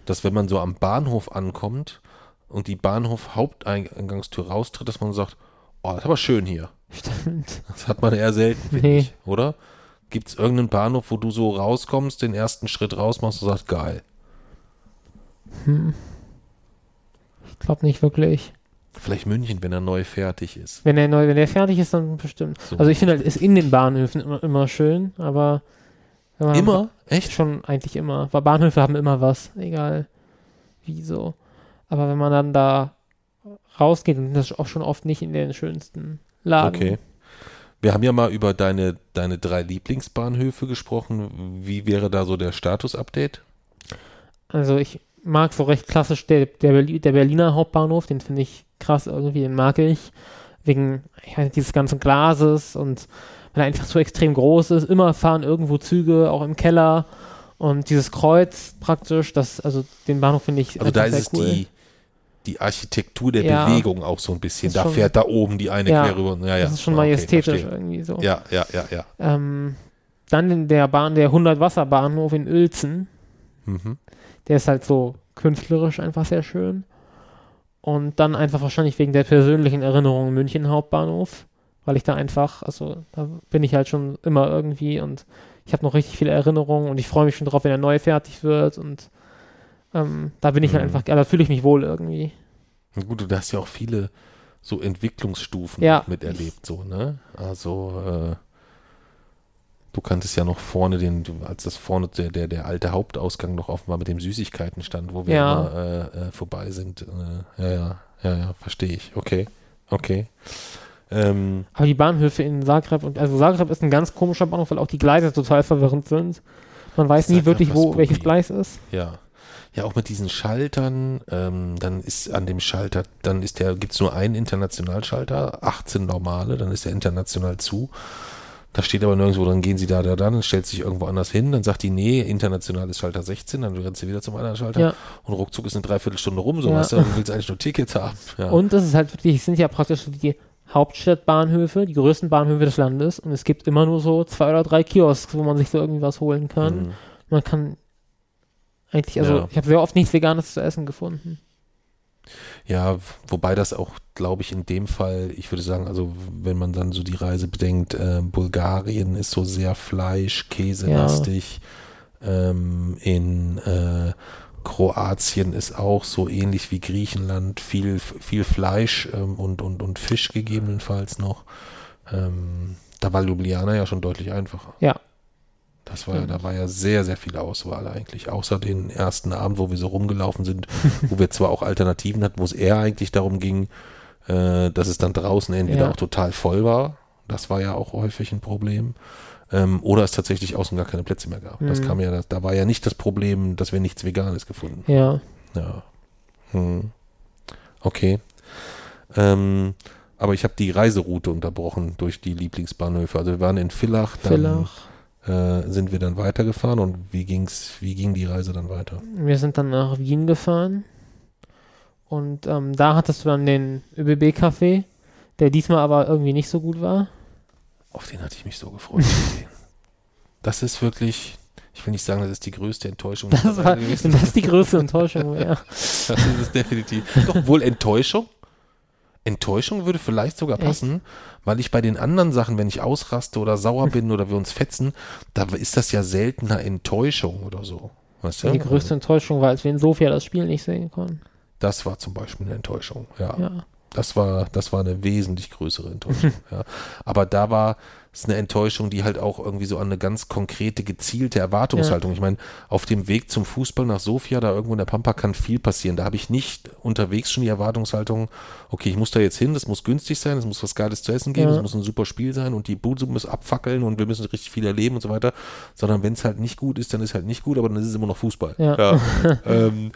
dass wenn man so am Bahnhof ankommt und die Bahnhof Haupteingangstür raustritt, dass man sagt, oh, das ist aber schön hier. Stimmt. Das hat man eher selten, finde nee. ich, oder? Gibt es irgendeinen Bahnhof, wo du so rauskommst, den ersten Schritt rausmachst und sagst, geil? Hm. Ich glaube nicht wirklich. Vielleicht München, wenn er neu fertig ist. Wenn er neu, wenn er fertig ist, dann bestimmt. So. Also ich finde halt, ist in den Bahnhöfen immer, immer schön, aber immer? Echt? Schon eigentlich immer. Weil Bahnhöfe haben immer was, egal wieso. Aber wenn man dann da rausgeht, dann ist das auch schon oft nicht in den schönsten Lagen. Okay. Wir haben ja mal über deine, deine drei Lieblingsbahnhöfe gesprochen. Wie wäre da so der Status-Update? Also ich mag so recht klassisch der, der, der Berliner Hauptbahnhof, den finde ich krass irgendwie, den mag ich. Wegen ich weiß dieses ganzen Glases und weil er einfach so extrem groß ist. Immer fahren irgendwo Züge, auch im Keller. Und dieses Kreuz praktisch, das, also den Bahnhof finde ich. Also da ist es die, die Architektur der Ja. Bewegung auch so ein bisschen. Da schon- fährt da oben die eine Ja. quer rüber. Ja, ja. Das ist schon okay, majestätisch verstehe. irgendwie so. Ja, ja, ja, ja. Ähm, dann in der Bahn, der 100 Wasser Bahnhof in Uelzen. Mhm. Der ist halt so künstlerisch einfach sehr schön. Und dann einfach wahrscheinlich wegen der persönlichen Erinnerung München Hauptbahnhof, weil ich da einfach, also da bin ich halt schon immer irgendwie und ich habe noch richtig viele Erinnerungen und ich freue mich schon drauf, wenn der neu fertig wird und ähm, da bin ich halt Mhm. einfach, ja, da fühle ich mich wohl irgendwie. Na Gut, du hast ja auch viele so Entwicklungsstufen Ja. miterlebt, so, ne? Also, äh, du kanntest ja noch vorne den, als das vorne der, der, der alte Hauptausgang noch offen war mit dem Süßigkeitenstand, wo wir Ja. immer äh, äh, vorbei sind. Äh, ja, ja, ja, ja, verstehe ich. Okay, okay. Ähm, Aber die Bahnhöfe in Zagreb und also Zagreb ist ein ganz komischer Bahnhof, weil auch die Gleise total verwirrend sind. Man weiß nie einfach wirklich, wo welches Gleis ist. Ja. Ja, auch mit diesen Schaltern, ähm, dann ist an dem Schalter, dann ist der, gibt's nur einen Internationalschalter, 18 normale, dann ist der international zu. Da steht aber nirgendwo, dann gehen sie da, da, dann, stellt sich irgendwo anders hin, dann sagt die, nee, international ist Schalter 16, dann rennst du wieder zum anderen Schalter Ja. und ruckzuck ist eine Dreiviertelstunde rum, so Ja. weißt du, du willst eigentlich nur Tickets haben. Ja. Und es ist halt wirklich, es sind ja praktisch die Hauptstadtbahnhöfe, die größten Bahnhöfe des Landes und es gibt immer nur so zwei oder drei Kiosks, wo man sich so irgendwie was holen kann. Mhm. Man kann eigentlich, also Ja. ich habe sehr oft nichts Veganes zu essen gefunden. Ja, wobei das auch, glaube ich, in dem Fall, ich würde sagen, also wenn man dann so die Reise bedenkt, äh, Bulgarien ist so sehr Fleisch, Käselastig. Ähm, in äh, Kroatien ist auch so ähnlich wie Griechenland viel, viel Fleisch ähm, und, und, und Fisch gegebenenfalls noch. Ähm, da war Ljubljana ja schon deutlich einfacher. Ja. Das war, ja- Stimmt. da war ja sehr, sehr viel Auswahl eigentlich. Außer den ersten Abend, wo wir so rumgelaufen sind, wo wir zwar auch Alternativen hatten, wo es eher eigentlich darum ging, äh, dass es dann draußen entweder Ja. auch total voll war. Das war ja auch häufig ein Problem. Ähm, oder es tatsächlich außen gar keine Plätze mehr gab. Das Mhm. kam ja, das, da war ja nicht das Problem, dass wir nichts Veganes gefunden Ja. ja. Hm. Okay. Ähm, aber ich habe die Reiseroute unterbrochen durch die Lieblingsbahnhöfe. Also wir waren in Villach, dann Villach. Äh, sind wir dann weitergefahren und wie ging's, wie ging die Reise dann weiter? Wir sind dann nach Wien gefahren und ähm, da hattest du dann den ÖBB-Café, der diesmal aber irgendwie nicht so gut war. Auf den hatte ich mich so gefreut. Das ist wirklich, ich will nicht sagen, das ist die größte Enttäuschung. Das war das ist die größte Enttäuschung. Ja. Das ist es definitiv. Doch, wohl Enttäuschung? Enttäuschung würde vielleicht sogar Echt? passen, weil ich bei den anderen Sachen, wenn ich ausraste oder sauer bin oder wir uns fetzen, da ist das ja seltener Enttäuschung oder so. Weißt du? Die größte Enttäuschung war, als wir in Sofia das Spiel nicht sehen konnten. Das war zum Beispiel eine Enttäuschung, ja. Ja. Das war, das war eine wesentlich größere Enttäuschung, ja. Aber da war es eine Enttäuschung, die halt auch irgendwie so an eine ganz konkrete, gezielte Erwartungshaltung. Ich meine, auf dem Weg zum Fußball nach Sofia, da irgendwo in der Pampa kann viel passieren. Da habe ich nicht unterwegs schon die Erwartungshaltung, okay, ich muss da jetzt hin, das muss günstig sein, es muss was Geiles zu essen geben, Ja. es muss ein super Spiel sein und die Bude muss abfackeln und wir müssen richtig viel erleben und so weiter. Sondern wenn es halt nicht gut ist, dann ist halt nicht gut, aber dann ist es immer noch Fußball. Ja. ähm,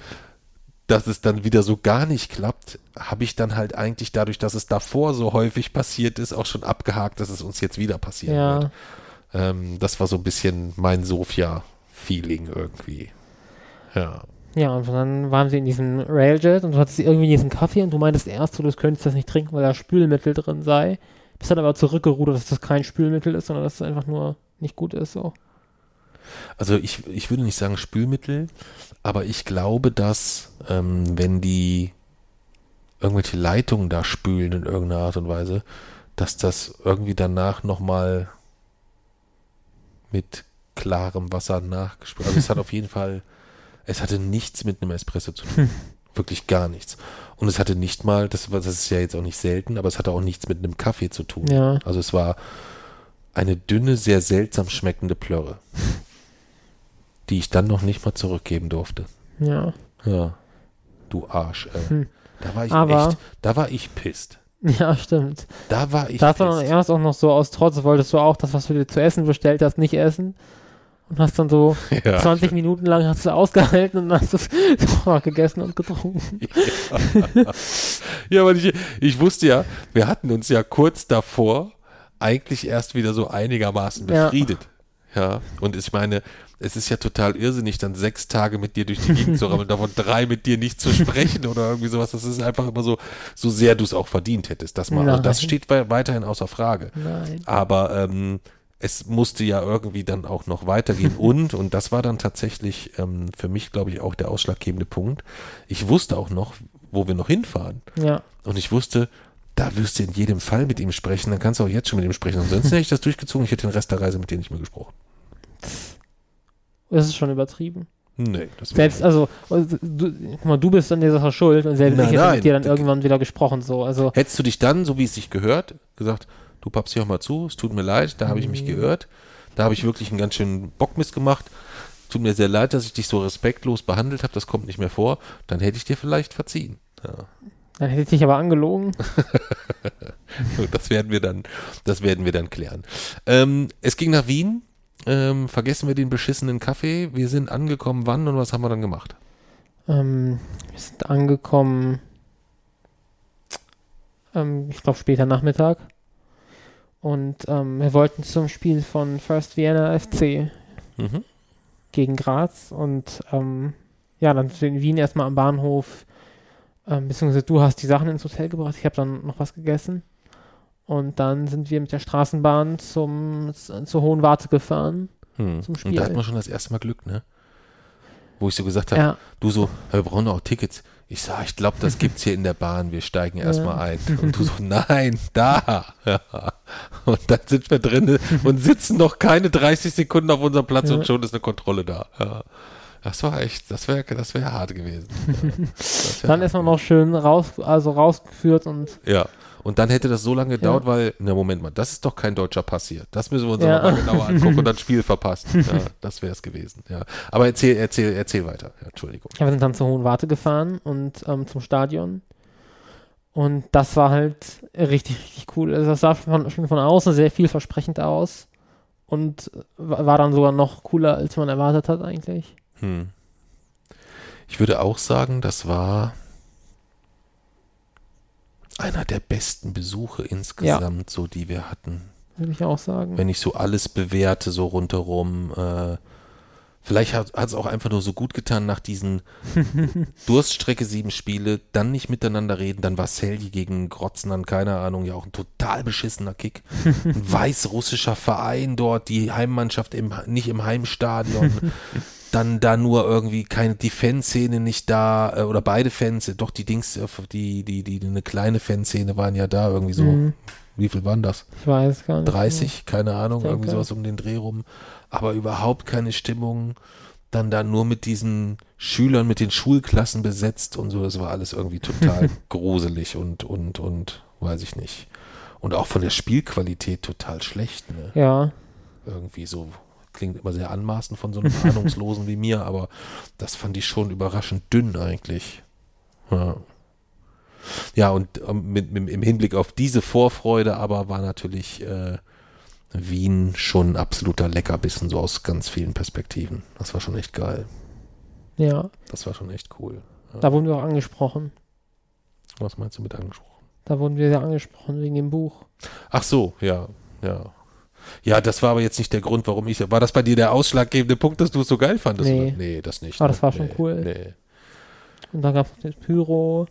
dass es dann wieder so gar nicht klappt, habe ich dann halt eigentlich dadurch, dass es davor so häufig passiert ist, auch schon abgehakt, dass es uns jetzt wieder passieren Ja. wird. Ähm, das war so ein bisschen mein Sofia-Feeling irgendwie. Ja. Ja, und dann waren sie in diesem Railjet und du hattest irgendwie diesen Kaffee und du meintest erst, so, du könntest das nicht trinken, weil da Spülmittel drin sei. Bist dann aber zurückgerudert, dass das kein Spülmittel ist, sondern dass es einfach nur nicht gut ist. So. Also ich, ich würde nicht sagen Spülmittel, aber ich glaube, dass ähm, wenn die irgendwelche Leitungen da spülen in irgendeiner Art und Weise, dass das irgendwie danach nochmal mit klarem Wasser nachgespült. Also es hat auf jeden Fall, es hatte nichts mit einem Espresso zu tun. Wirklich gar nichts. Und es hatte nicht mal, das, das ist ja jetzt auch nicht selten, aber es hatte auch nichts mit einem Kaffee zu tun. Ja. Also es war eine dünne, sehr seltsam schmeckende Plörre, die ich dann noch nicht mal zurückgeben durfte. Ja. Ja. Du Arsch, ey. Hm. Da war ich Aber- echt, da war ich pisst. Ja, stimmt. Da war ich Da hast du dann erst auch noch so aus Trotz, wolltest du auch das, was du dir zu essen bestellt hast, nicht essen. Und hast dann so Ja. 20 Minuten lang hast du ausgehalten und hast es gegessen und getrunken. Ja, weil ich, ich wusste ja, wir hatten uns ja kurz davor eigentlich erst wieder so einigermaßen Ja. befriedet. Ja, und ich meine, es ist ja total irrsinnig, dann sechs Tage mit dir durch die Gegend zu rammeln, davon drei mit dir nicht zu sprechen oder irgendwie sowas. Das ist einfach immer so, so sehr du es auch verdient hättest. Das, mal, Nein. das steht wei- weiterhin außer Frage. Nein. Aber ähm, es musste ja irgendwie dann auch noch weitergehen. Und, und das war dann tatsächlich ähm, für mich, glaube ich, auch der ausschlaggebende Punkt. Ich wusste auch noch, wo wir noch hinfahren. Ja. Und ich wusste, da wirst du in jedem Fall mit ihm sprechen. Dann kannst du auch jetzt schon mit ihm sprechen. Ansonsten hätte ich das durchgezogen. Ich hätte den Rest der Reise mit dir nicht mehr gesprochen. Das ist schon übertrieben. Nee, das Selbst, also, du, guck mal, du bist an der Sache schuld und selbst Nein, ich hätte nein. mit dir dann irgendwann wieder gesprochen, so. Also, Hättest du dich dann, so wie es sich gehört, gesagt, du pappst hier auch mal zu, es tut mir leid, da habe ich mich geirrt, da habe ich wirklich einen ganz schönen Bockmist gemacht, tut mir sehr leid, dass ich dich so respektlos behandelt habe, das kommt nicht mehr vor, dann hätte ich dir vielleicht verziehen. Ja. dann hätte ich dich aber angelogen. Das werden wir dann, das werden wir dann klären. Ähm, es ging nach Wien. Ähm, vergessen wir den beschissenen Kaffee. Wir sind angekommen, wann und was haben wir dann gemacht? Ähm, wir sind angekommen, ähm, ich glaube später Nachmittag. Und ähm, wir wollten zum Spiel von First Vienna FC Mhm. gegen Graz. Und ähm, ja, dann sind wir in Wien erstmal am Bahnhof. Ähm, beziehungsweise du hast die Sachen ins Hotel gebracht. Ich habe dann noch was gegessen. Und dann sind wir mit der Straßenbahn zum, zur Hohen Warte gefahren. Hm. Zum Und Spiel. da hat man schon das erste Mal Glück, ne? Wo ich so gesagt habe, Ja, du so, "Ja, wir brauchen auch Tickets. Ich sag, ich glaube, das gibt's hier in der Bahn. Wir steigen erstmal ein. Und du so, nein, da. Ja. Und dann sind wir drin und sitzen noch keine 30 Sekunden auf unserem Platz Ja. und schon ist eine Kontrolle da. Ja. Das war echt, das wäre das wär hart gewesen. Ja. Wär dann hart ist man noch schön raus, also rausgeführt und Ja. Und dann hätte das so lange gedauert, weil, na Moment mal, das ist doch kein deutscher Pass hier. Das müssen wir uns Ja. mal genauer angucken und dann Spiel verpasst. Ja, das wäre es gewesen. Ja. Aber erzähl, erzähl, erzähl weiter. Ja, Entschuldigung. Ja, wir sind dann zur Hohen Warte gefahren und ähm, zum Stadion. Und das war halt richtig, richtig cool. Also das sah von, schon von außen sehr vielversprechend aus. Und wa- war dann sogar noch cooler, als man erwartet hat eigentlich. Hm. Ich würde auch sagen, das war einer der besten Besuche insgesamt, so die wir hatten. Würde ich auch sagen. Wenn ich so alles bewerte, so rundherum. Äh, vielleicht hat es auch einfach nur so gut getan nach diesen Durststrecke sieben Spiele, dann nicht miteinander reden, dann war Selji gegen Grotznan, keine Ahnung, ja auch ein total beschissener Kick. Ein weißrussischer Verein dort, die Heimmannschaft im, nicht im Heimstadion. Dann da nur irgendwie keine, die Fanszene nicht da, äh, oder beide Fans, doch die Dings, äh, die, die, die, eine kleine Fanszene waren ja da, irgendwie so, Mhm. wie viel waren das? Ich weiß gar nicht. 30, keine Ahnung, irgendwie sowas um den Dreh rum, aber überhaupt keine Stimmung. Dann da nur mit diesen Schülern, mit den Schulklassen besetzt und so, das war alles irgendwie total gruselig und, und, und, weiß ich nicht. Und auch von der Spielqualität total schlecht, ne? Ja, Irgendwie so, klingt immer sehr anmaßend von so einem Ahnungslosen wie mir, aber das fand ich schon überraschend dünn eigentlich. Ja. Ja, und ähm, mit, mit, im Hinblick auf diese Vorfreude aber war natürlich äh, Wien schon ein absoluter Leckerbissen, so aus ganz vielen Perspektiven. Das war schon echt geil. ja. Das war schon echt cool. Da wurden wir auch angesprochen. Was meinst du mit angesprochen? Da wurden wir sehr angesprochen wegen dem Buch. Ach so, ja, ja. Ja, das war aber jetzt nicht der Grund, warum ich. War das bei dir der ausschlaggebende Punkt, dass du es so geil fandest? Nee. Nee, das nicht. Aber ne? das war schon nee, cool. Nee. Und dann gab es das Pyro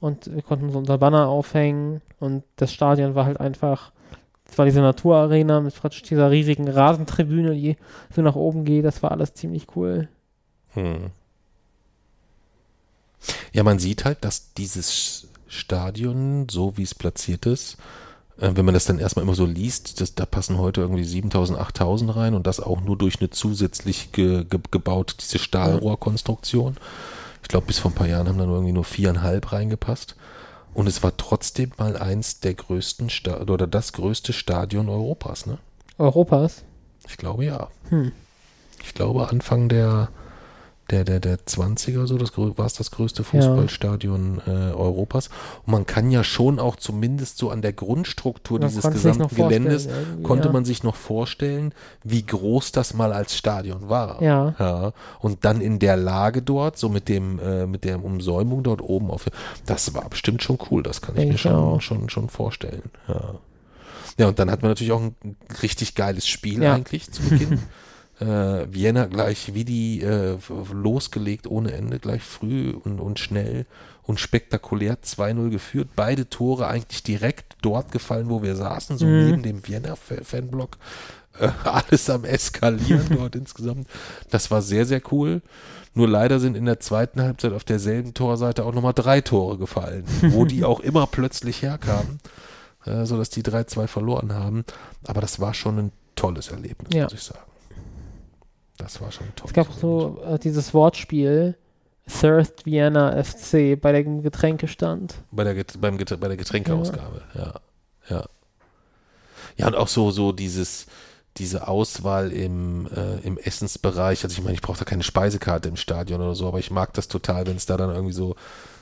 und wir konnten so unser Banner aufhängen und das Stadion war halt einfach, es war diese Naturarena mit praktisch dieser riesigen Rasentribüne, die so nach oben geht, das war alles ziemlich cool. Hm. Ja, man sieht halt, dass dieses Stadion, so wie es platziert ist, wenn man das dann erstmal immer so liest, das, da passen heute irgendwie 7000, 8000 rein und das auch nur durch eine zusätzlich ge, ge, gebaute, diese Stahlrohrkonstruktion. Ich glaube, bis vor ein paar Jahren haben da nur irgendwie nur viereinhalb reingepasst. Und es war trotzdem mal eins der größten Sta oder das größte Stadion Europas, ne? Europas? Ich glaube ja. Hm. Ich glaube Anfang der der der der 20er so das war es das größte Fußballstadion äh, Europas und man kann ja schon auch zumindest so an der Grundstruktur Man dieses gesamten Geländes konnte man sich noch vorstellen, wie groß das mal als Stadion war. Ja. ja. Und dann in der Lage dort, so mit dem, äh, mit der Umsäumung dort oben auf, das war bestimmt schon cool, das kann ich Denke mir ich schon, auch. schon, schon vorstellen. Ja. Ja, und dann hatten wir natürlich auch ein richtig geiles Spiel Ja. eigentlich zu Beginn. äh, Vienna gleich wie die äh, losgelegt ohne Ende, gleich früh und, und schnell und spektakulär 2-0 geführt. Beide Tore eigentlich direkt dort gefallen, wo wir saßen, so Mhm. neben dem Vienna-Fanblock. Äh, alles am Eskalieren dort insgesamt. Das war sehr, sehr cool. Nur leider sind in der zweiten Halbzeit auf derselben Torseite auch nochmal drei Tore gefallen, wo die auch immer plötzlich herkamen, äh, sodass die 3-2 verloren haben. Aber das war schon ein tolles Erlebnis, Ja. muss ich sagen. Das war schon tolles Es gab auch so äh, dieses Wortspiel Thirst Vienna FC bei dem Getränkestand. Bei der, Get- beim Get bei der Getränkeausgabe, ja. Ja. Ja, und auch so, so dieses, diese Auswahl im, äh, im Essensbereich. Also ich meine, ich brauche da keine Speisekarte im Stadion oder so, aber ich mag das total, wenn es da dann irgendwie so,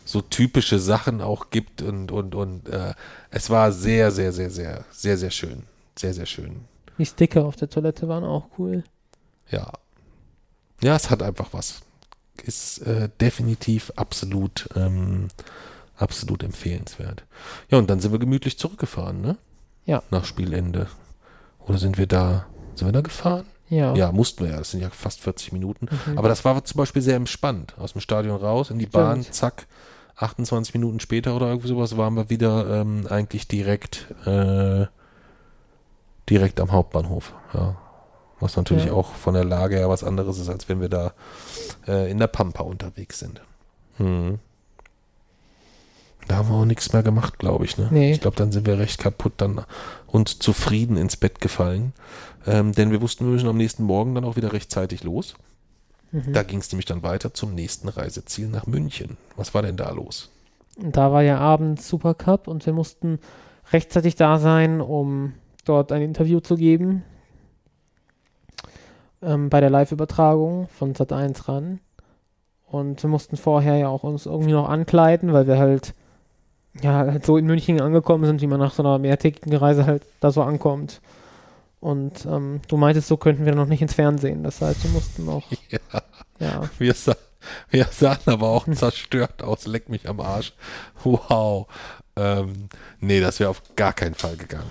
so typische Sachen auch gibt und, und, und äh, es war sehr, sehr, sehr, sehr, sehr, sehr schön. Sehr, sehr schön. Die Sticker auf der Toilette waren auch cool. Ja. Ja, es hat einfach was. Ist äh, definitiv absolut, ähm, absolut empfehlenswert. Ja, und dann sind wir gemütlich zurückgefahren, ne? Ja. Nach Spielende. Oder sind wir da, sind wir da gefahren? Ja. Ja, mussten wir ja. Das sind ja fast 40 Minuten. Mhm. Aber das war zum Beispiel sehr entspannt. Aus dem Stadion raus, in die Bahn, Stimmt. zack. 28 Minuten später oder irgendwie sowas waren wir wieder ähm, eigentlich direkt, äh, direkt am Hauptbahnhof. Ja. Was natürlich Ja. auch von der Lage her was anderes ist, als wenn wir da äh, in der Pampa unterwegs sind. Hm. Da haben wir auch nichts mehr gemacht, glaube ich. Ne? Nee. Ich glaube, dann sind wir recht kaputt dann und zufrieden ins Bett gefallen. Ähm, denn wir wussten, wir müssen am nächsten Morgen dann auch wieder rechtzeitig los. Mhm. Da ging es nämlich dann weiter zum nächsten Reiseziel nach München. Was war denn da los? Da war ja abends Supercup und wir mussten rechtzeitig da sein, um dort ein Interview zu geben. Ähm, bei der Live-Übertragung von Sat1 ran. Und wir mussten vorher ja auch uns irgendwie noch ankleiden, weil wir halt ja halt so in München angekommen sind, wie man nach so einer mehrtägigen Reise halt da so ankommt. Und ähm, du meintest, so könnten wir noch nicht ins Fernsehen. Das heißt, wir mussten noch, Ja, ja, wir, sah, wir sahen aber auch zerstört aus. Leck mich am Arsch. Wow. Ähm, nee, das wäre auf gar keinen Fall gegangen.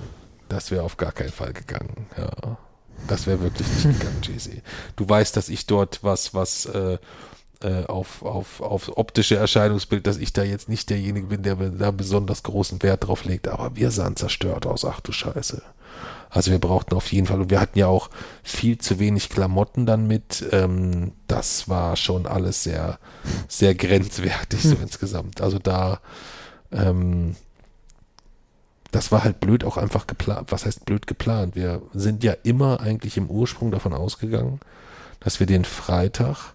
Das wäre auf gar keinen Fall gegangen. Ja. Das wäre wirklich nicht gegangen, JC. Du weißt, dass ich dort was, was äh, äh, auf, auf, auf optische Erscheinungsbild, dass ich da jetzt nicht derjenige bin, der da besonders großen Wert drauf legt. Aber wir sahen zerstört aus. Ach du Scheiße. Also wir brauchten auf jeden Fall, und wir hatten ja auch viel zu wenig Klamotten dann mit. Ähm, das war schon alles sehr, sehr grenzwertig so insgesamt. Also da, ähm, das war halt blöd auch einfach geplant. Was heißt blöd geplant? Wir sind ja immer eigentlich im Ursprung davon ausgegangen, dass wir den Freitag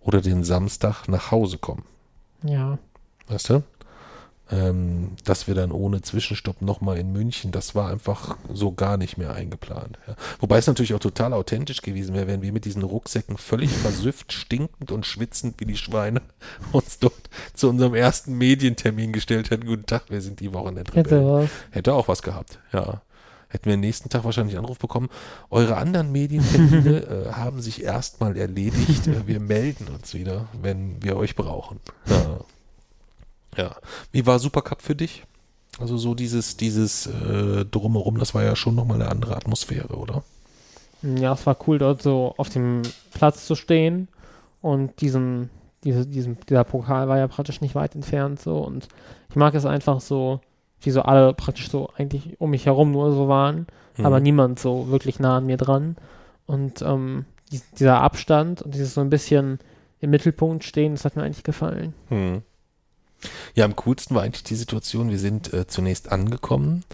oder den Samstag nach Hause kommen. ja. Weißt du? Ähm, dass wir dann ohne Zwischenstopp nochmal in München, das war einfach so gar nicht mehr eingeplant. Ja. Wobei es natürlich auch total authentisch gewesen wäre, wenn wir mit diesen Rucksäcken völlig versüfft, stinkend und schwitzend wie die Schweine uns dort zu unserem ersten Medientermin gestellt hätten. Guten Tag, wir sind die Wochenendrebellen. Hätte. Hätte auch was gehabt, ja. Hätten wir nächsten Tag wahrscheinlich Anruf bekommen. Eure anderen Medientermine äh, haben sich erstmal erledigt. Äh, wir melden uns wieder, wenn wir euch brauchen. Ja. Ja. Wie war Supercup für dich? Also so dieses, dieses äh, Drumherum, das war ja schon nochmal eine andere Atmosphäre, oder? Ja, es war cool, dort so auf dem Platz zu stehen und diesen, diese, diesen, dieser Pokal war ja praktisch nicht weit entfernt so und ich mag es einfach so, wie so alle praktisch so eigentlich um mich herum nur so waren, Mhm. aber niemand so wirklich nah an mir dran und ähm, dies, dieser Abstand und dieses so ein bisschen im Mittelpunkt stehen, das hat mir eigentlich gefallen. Hm. Ja, am coolsten war eigentlich die Situation, wir sind äh, zunächst angekommen,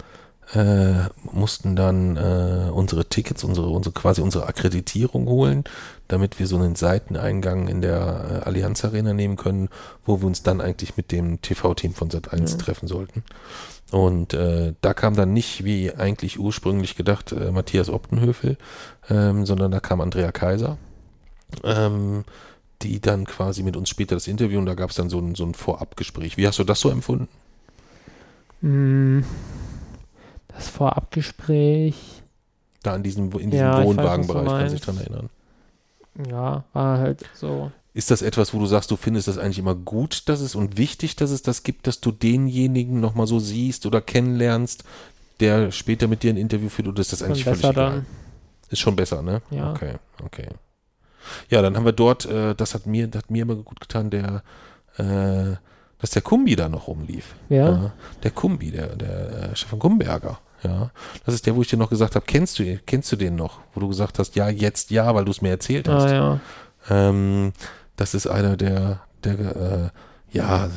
äh, mussten dann äh, unsere Tickets, unsere, unsere quasi unsere Akkreditierung holen, damit wir so einen Seiteneingang in der äh, Allianz Arena nehmen können, wo wir uns dann eigentlich mit dem TV-Team von Sat1 Ja. treffen sollten. Und äh, da kam dann nicht, wie eigentlich ursprünglich gedacht, äh, Matthias Optenhöfel, ähm, sondern da kam Andrea Kaiser. Ähm, die dann quasi mit uns später das Interview und da gab es dann so ein, so ein Vorabgespräch. Wie hast du das so empfunden? Mm, Das Vorabgespräch, Da in diesem, in diesem Ja, ich weiß, Wohnwagenbereich, kann sich dran erinnern. ja, war halt so, Ist das etwas, wo du sagst, du findest das eigentlich immer gut, dass es und wichtig, dass es das gibt, dass du denjenigen nochmal so siehst oder kennenlernst, der später mit dir ein Interview führt oder ist das eigentlich völlig egal? dann. Ist schon besser, ne? Ja. Okay, okay. Ja, dann haben wir dort, äh, das hat mir, das hat mir immer gut getan, der, äh, dass der Kumbi da noch rumlief. Ja. der Kumbi, der, der äh, Stefan Kumberger. Ja, das ist der, wo ich dir noch gesagt habe, kennst du, kennst du den noch? Wo du gesagt hast, ja, jetzt ja, weil du es mir erzählt hast. Ah, ja. Ähm, das ist einer der, der äh, ja,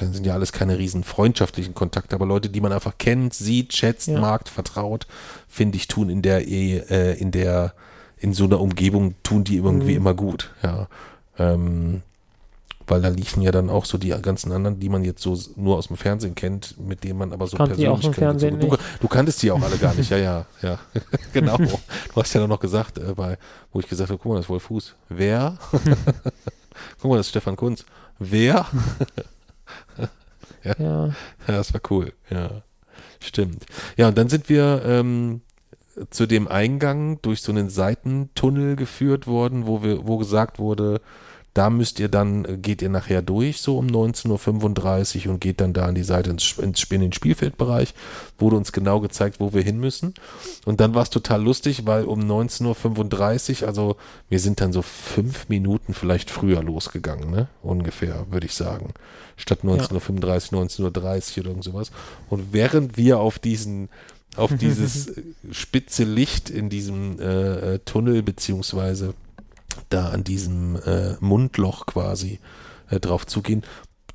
sind ja alles keine riesen freundschaftlichen Kontakte, aber Leute, die man einfach kennt, sieht, schätzt, Ja. mag, vertraut, finde ich, tun in der, eh, äh, in der, in so einer Umgebung, tun die irgendwie Mhm. immer gut, ja. Ähm, weil da liefen ja dann auch so die ganzen anderen, die man jetzt so nur aus dem Fernsehen kennt, mit denen man aber so Kannte die auch persönlich kennt. Du, nicht. du kanntest die auch alle gar nicht, ja, ja, ja. genau. Du hast ja dann noch gesagt, äh, bei, wo ich gesagt habe, guck mal, das ist Wolf Fuß. Wer? guck mal, das ist Stefan Kunz. Wer? Ja. Ja, das war cool. Ja, stimmt. Ja, und dann sind wir ähm, zu dem Eingang durch so einen Seitentunnel geführt worden, wo wir, wo gesagt wurde, da müsst ihr dann, äh, geht ihr nachher durch, so um 19.35 Uhr und geht dann da an die Seite ins, in den Spielfeldbereich, wurde uns genau gezeigt, wo wir hin müssen. Und dann war es total lustig, weil um 19.35 Uhr, also wir sind dann so fünf Minuten vielleicht früher losgegangen, ne? Ungefähr, würde ich sagen. Statt 19.35 19.30 Uhr oder irgend sowas. Und während wir auf diesen auf dieses äh, spitze Licht in diesem äh, äh, Tunnel beziehungsweise da an diesem äh, Mundloch quasi äh, drauf zugehen,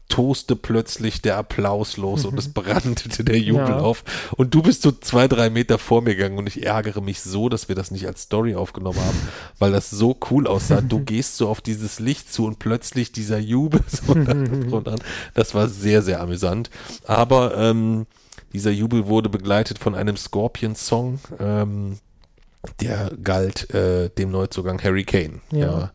toste plötzlich der Applaus los und es brandete der Jubel Ja. auf. Und du bist so zwei, drei Meter vor mir gegangen und ich ärgere mich so, dass wir das nicht als Story aufgenommen haben, weil das so cool aussah. Du gehst so auf dieses Licht zu und plötzlich dieser Jubel so und an. Das war sehr, sehr amüsant. Aber ähm, dieser Jubel wurde begleitet von einem Scorpion-Song, ähm, der galt äh, dem Neuzugang Harry Kane. Ja.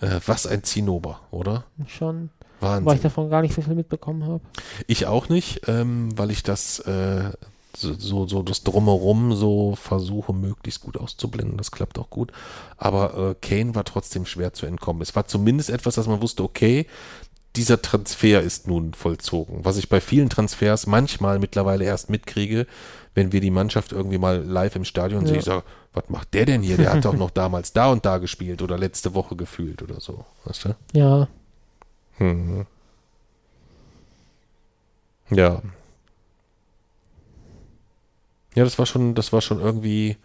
Ja. Äh, was ein Zinnober, oder? Schon. Wahnsinn. Weil ich davon gar nicht so viel mitbekommen habe. Ich auch nicht, ähm, weil ich das äh, so, so, so das Drumherum so versuche, möglichst gut auszublenden. Das klappt auch gut. Aber äh, Kane war trotzdem schwer zu entkommen. Es war zumindest etwas, dass man wusste, okay, dieser Transfer ist nun vollzogen. Was ich bei vielen Transfers manchmal mittlerweile erst mitkriege, wenn wir die Mannschaft irgendwie mal live im Stadion Ja. sehen, ich sage, was macht der denn hier? Der hat doch noch damals da und da gespielt oder letzte Woche gefühlt oder so. Weißt du? Ja. Mhm. Ja. Ja, das war schon, das war schon irgendwie,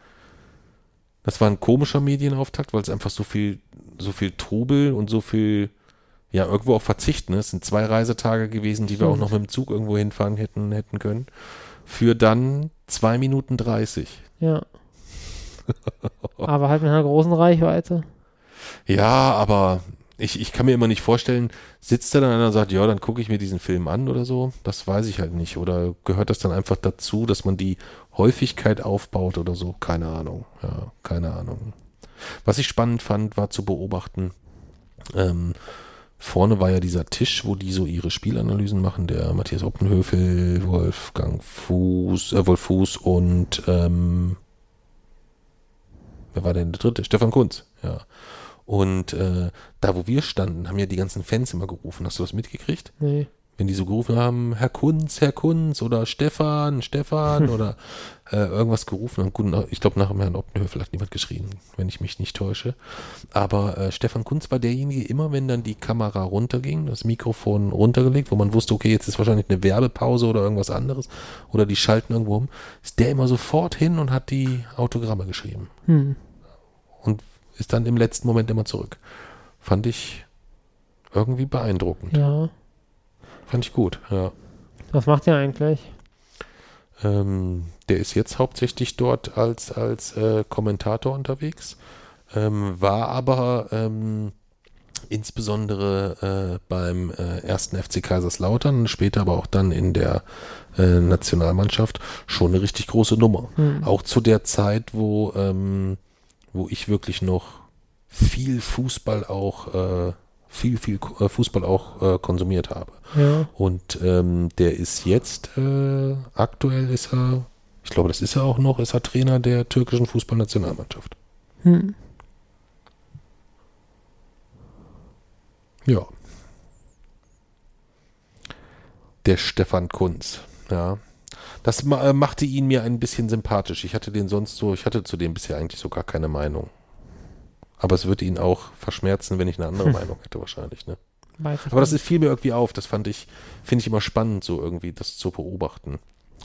das war ein komischer Medienauftakt, weil es einfach so viel, so viel Trubel und so viel, ja, irgendwo auch Verzicht, ne? Es sind zwei Reisetage gewesen, die wir auch noch mit dem Zug irgendwo hinfahren hätten, hätten können. Für dann zwei Minuten dreißig. Ja. Aber halt mit einer großen Reichweite. Ja, aber ich, ich kann mir immer nicht vorstellen, sitzt da dann einer und sagt, ja, dann gucke ich mir diesen Film an oder so. Das weiß ich halt nicht. Oder gehört das dann einfach dazu, dass man die Häufigkeit aufbaut oder so? Keine Ahnung. Ja, keine Ahnung. Was ich spannend fand, war zu beobachten, ähm, vorne war ja dieser Tisch, wo die so ihre Spielanalysen machen, der Matthias Oppenhöfel, Wolfgang Fuß, äh, Wolf Fuß und ähm, wer war denn der dritte? Stefan Kunz, ja. Und äh, da, wo wir standen, haben ja die ganzen Fans immer gerufen. Hast du das mitgekriegt? Nee. Wenn die so gerufen haben, Herr Kunz, Herr Kunz oder Stefan, Stefan oder äh, irgendwas gerufen haben. Gut, ich glaube, nach dem Herrn Oppenhöfel hat niemand geschrien, wenn ich mich nicht täusche. Aber äh, Stefan Kunz war derjenige, immer wenn dann die Kamera runterging, das Mikrofon runtergelegt, wo man wusste, okay, jetzt ist wahrscheinlich eine Werbepause oder irgendwas anderes oder die schalten irgendwo um, ist der immer sofort hin und hat die Autogramme geschrieben Hm. und ist dann im letzten Moment immer zurück. Fand ich irgendwie beeindruckend. Ja. Fand ich gut, ja. Was macht ihr eigentlich? Ähm, der ist jetzt hauptsächlich dort als, als äh, Kommentator unterwegs, ähm, war aber ähm, insbesondere äh, beim äh, ersten FC Kaiserslautern, später aber auch dann in der äh, Nationalmannschaft schon eine richtig große Nummer. Hm. Auch zu der Zeit, wo, ähm, wo ich wirklich noch viel Fußball auch, äh, viel, viel äh, Fußball auch äh, konsumiert habe. Ja. Und ähm, der ist jetzt, äh, aktuell ist er, ich glaube, das ist er auch noch, ist er Trainer der türkischen Fußballnationalmannschaft. Hm. Ja. Der Stefan Kunz, ja. das äh, machte ihn mir ein bisschen sympathisch. Ich hatte den sonst so, ich hatte zu dem bisher eigentlich so gar keine Meinung. Aber es würde ihn auch verschmerzen, wenn ich eine andere Meinung hätte, wahrscheinlich, ne? Aber das fiel mir irgendwie auf. Das fand ich, finde ich immer spannend, so irgendwie das zu beobachten.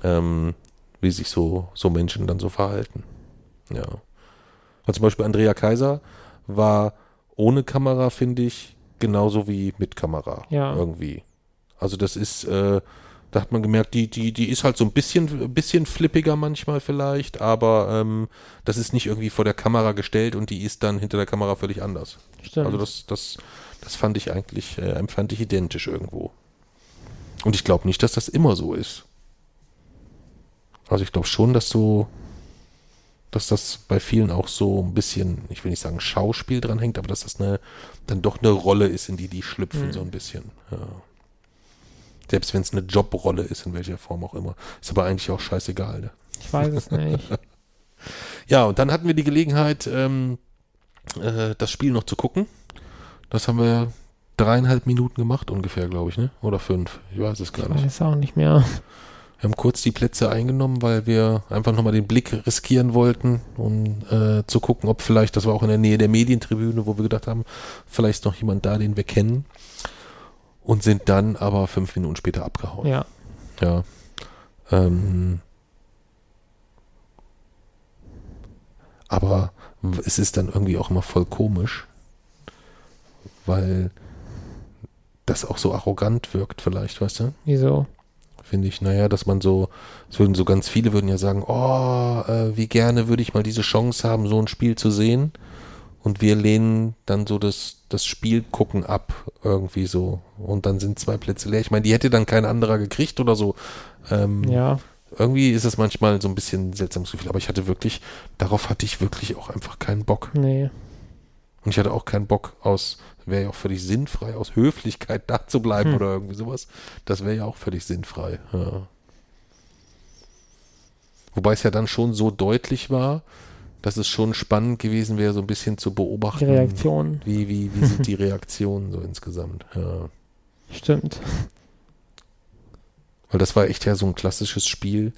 Ähm, wie sich so, so Menschen dann so verhalten. Ja. Weil zum Beispiel Andrea Kaiser war ohne Kamera, finde ich, genauso wie mit Kamera. Ja. Irgendwie. Also das ist, äh, da hat man gemerkt, die, die, die ist halt so ein bisschen, bisschen flippiger manchmal vielleicht, aber ähm, das ist nicht irgendwie vor der Kamera gestellt und die ist dann hinter der Kamera völlig anders. Stimmt. Also das, das, das fand ich eigentlich, äh, empfand ich identisch irgendwo. Und ich glaube nicht, dass das immer so ist. Also ich glaube schon, dass so, dass das bei vielen auch so ein bisschen, ich will nicht sagen Schauspiel dran hängt, aber dass das eine, dann doch eine Rolle ist, in die die schlüpfen, Mhm. so ein bisschen. Ja. Selbst wenn es eine Jobrolle ist, in welcher Form auch immer. Ist aber eigentlich auch scheißegal. Ne? ich weiß es nicht. Ja, und dann hatten wir die Gelegenheit, ähm, äh, das Spiel noch zu gucken. Das haben wir dreieinhalb Minuten gemacht ungefähr, glaube ich, ne? Oder fünf. Ich weiß es gar Ich nicht. weiß auch nicht mehr. Wir haben kurz die Plätze eingenommen, weil wir einfach nochmal den Blick riskieren wollten, um äh, zu gucken, ob vielleicht, das war auch in der Nähe der Medientribüne, wo wir gedacht haben, vielleicht ist noch jemand da, den wir kennen. Und sind dann aber fünf Minuten später abgehauen. Ja. Ja. Ähm, aber es ist dann irgendwie auch immer voll komisch, weil das auch so arrogant wirkt vielleicht, weißt du? Wieso? Finde ich, naja, dass man so, es würden so ganz viele würden ja sagen, oh, äh, wie gerne würde ich mal diese Chance haben, so ein Spiel zu sehen. Und wir lehnen dann so das, das Spiel gucken ab, irgendwie so. Und dann sind zwei Plätze leer. Ich meine, die hätte dann kein anderer gekriegt oder so. Ähm, Ja. Irgendwie ist es manchmal so ein bisschen seltsames Gefühl, aber ich hatte wirklich, darauf hatte ich wirklich auch einfach keinen Bock. Nee. Und ich hatte auch keinen Bock aus, wäre ja auch völlig sinnfrei, aus Höflichkeit da zu bleiben Hm. oder irgendwie sowas. Das wäre ja auch völlig sinnfrei. Ja. Wobei es ja dann schon so deutlich war, dass es schon spannend gewesen wäre, so ein bisschen zu Die beobachten. Reaktion. Wie, wie, wie sind die Reaktionen so insgesamt? Ja. Stimmt. Weil das war echt ja so ein klassisches Spiel.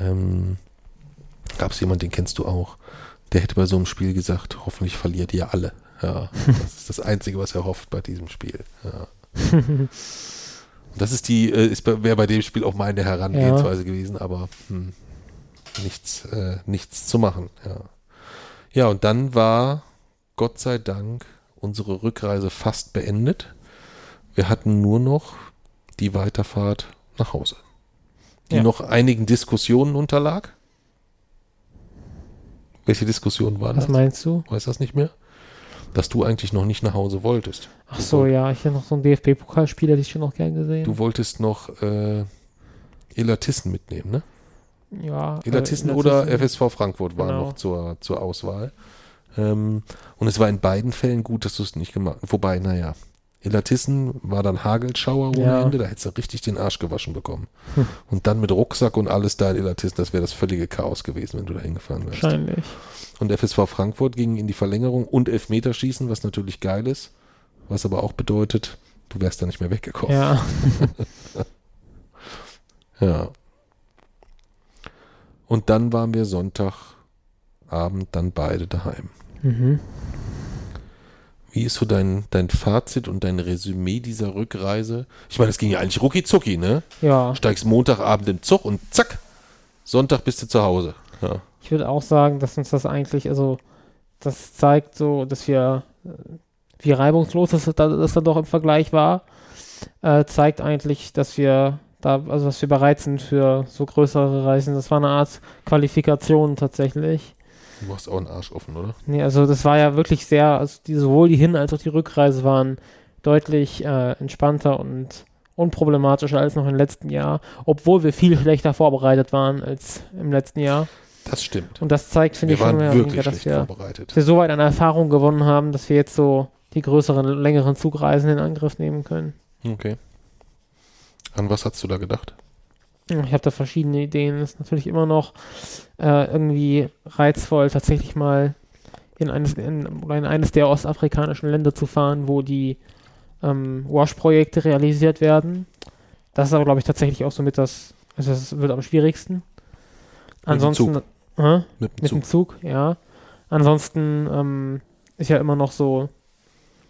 Ähm, Gab es jemanden, den kennst du auch, der hätte bei so einem Spiel gesagt, hoffentlich verliert ihr alle. Ja, das ist das Einzige, was er hofft bei diesem Spiel. Ja. Das ist die, äh, wäre bei dem Spiel auch meine Herangehensweise gewesen, aber hm, nichts, äh, nichts zu machen. Ja. ja, und dann war Gott sei Dank unsere Rückreise fast beendet. Wir hatten nur noch die Weiterfahrt nach Hause, die Ja. noch einigen Diskussionen unterlag. Welche Diskussion waren Was das? meinst du? Weiß das nicht mehr? Dass du eigentlich noch nicht nach Hause wolltest. Ach so, ja, ich hätte noch so ein DFB-Pokalspiel, hätte ich schon noch gern gesehen. Du wolltest noch äh, Elatissen mitnehmen, ne? Ja, Elatissen äh, oder Illertissen. FSV Frankfurt waren Genau. noch zur, zur Auswahl. Ähm, und es war in beiden Fällen gut, dass du es nicht gemacht hast. Wobei, naja, Elatissen war dann Hagelschauer ohne Ja. Ende, da hättest du richtig den Arsch gewaschen bekommen. Hm. Und dann mit Rucksack und alles da in Elatissen, das wäre das völlige Chaos gewesen, wenn du da hingefahren wärst. Wahrscheinlich. Und FSV Frankfurt ging in die Verlängerung und Elfmeterschießen, was natürlich geil ist, was aber auch bedeutet, du wärst da nicht mehr weggekommen. Ja. Ja. Und dann waren wir Sonntagabend dann beide daheim. Mhm. Wie ist so dein, dein Fazit und dein Resümee dieser Rückreise? Ich meine, es ging ja eigentlich rucki zucki, ne? Ja. Steigst Montagabend im Zug und zack, Sonntag bist du zu Hause. Ja. Ich würde auch sagen, dass uns das eigentlich, also das zeigt so, dass wir, wie reibungslos das, da- das dann doch im Vergleich war, äh, zeigt eigentlich, dass wir da, also dass wir bereit sind für so größere Reisen. Das war eine Art Qualifikation tatsächlich. Du machst auch einen Arsch offen, oder? Nee, also das war ja wirklich sehr, also die, sowohl die Hin- als auch die Rückreise waren deutlich äh, entspannter und unproblematischer als noch im letzten Jahr, obwohl wir viel schlechter vorbereitet waren als im letzten Jahr. Das stimmt. Und das zeigt, finde ich, schon mehr weniger, dass wir, dass wir so weit an Erfahrung gewonnen haben, dass wir jetzt so die größeren, längeren Zugreisen in Angriff nehmen können. Okay. An was hast du da gedacht? Ich habe da verschiedene Ideen. Es ist natürlich immer noch äh, irgendwie reizvoll, tatsächlich mal in eines, in, in eines der ostafrikanischen Länder zu fahren, wo die ähm, Wash-Projekte realisiert werden. Das ist aber, glaube ich, tatsächlich auch somit das Also das wird am schwierigsten. dem Ansonsten Zug. Hä? Mit dem mit Zug. dem Zug, ja. Ansonsten ähm, ist ja immer noch so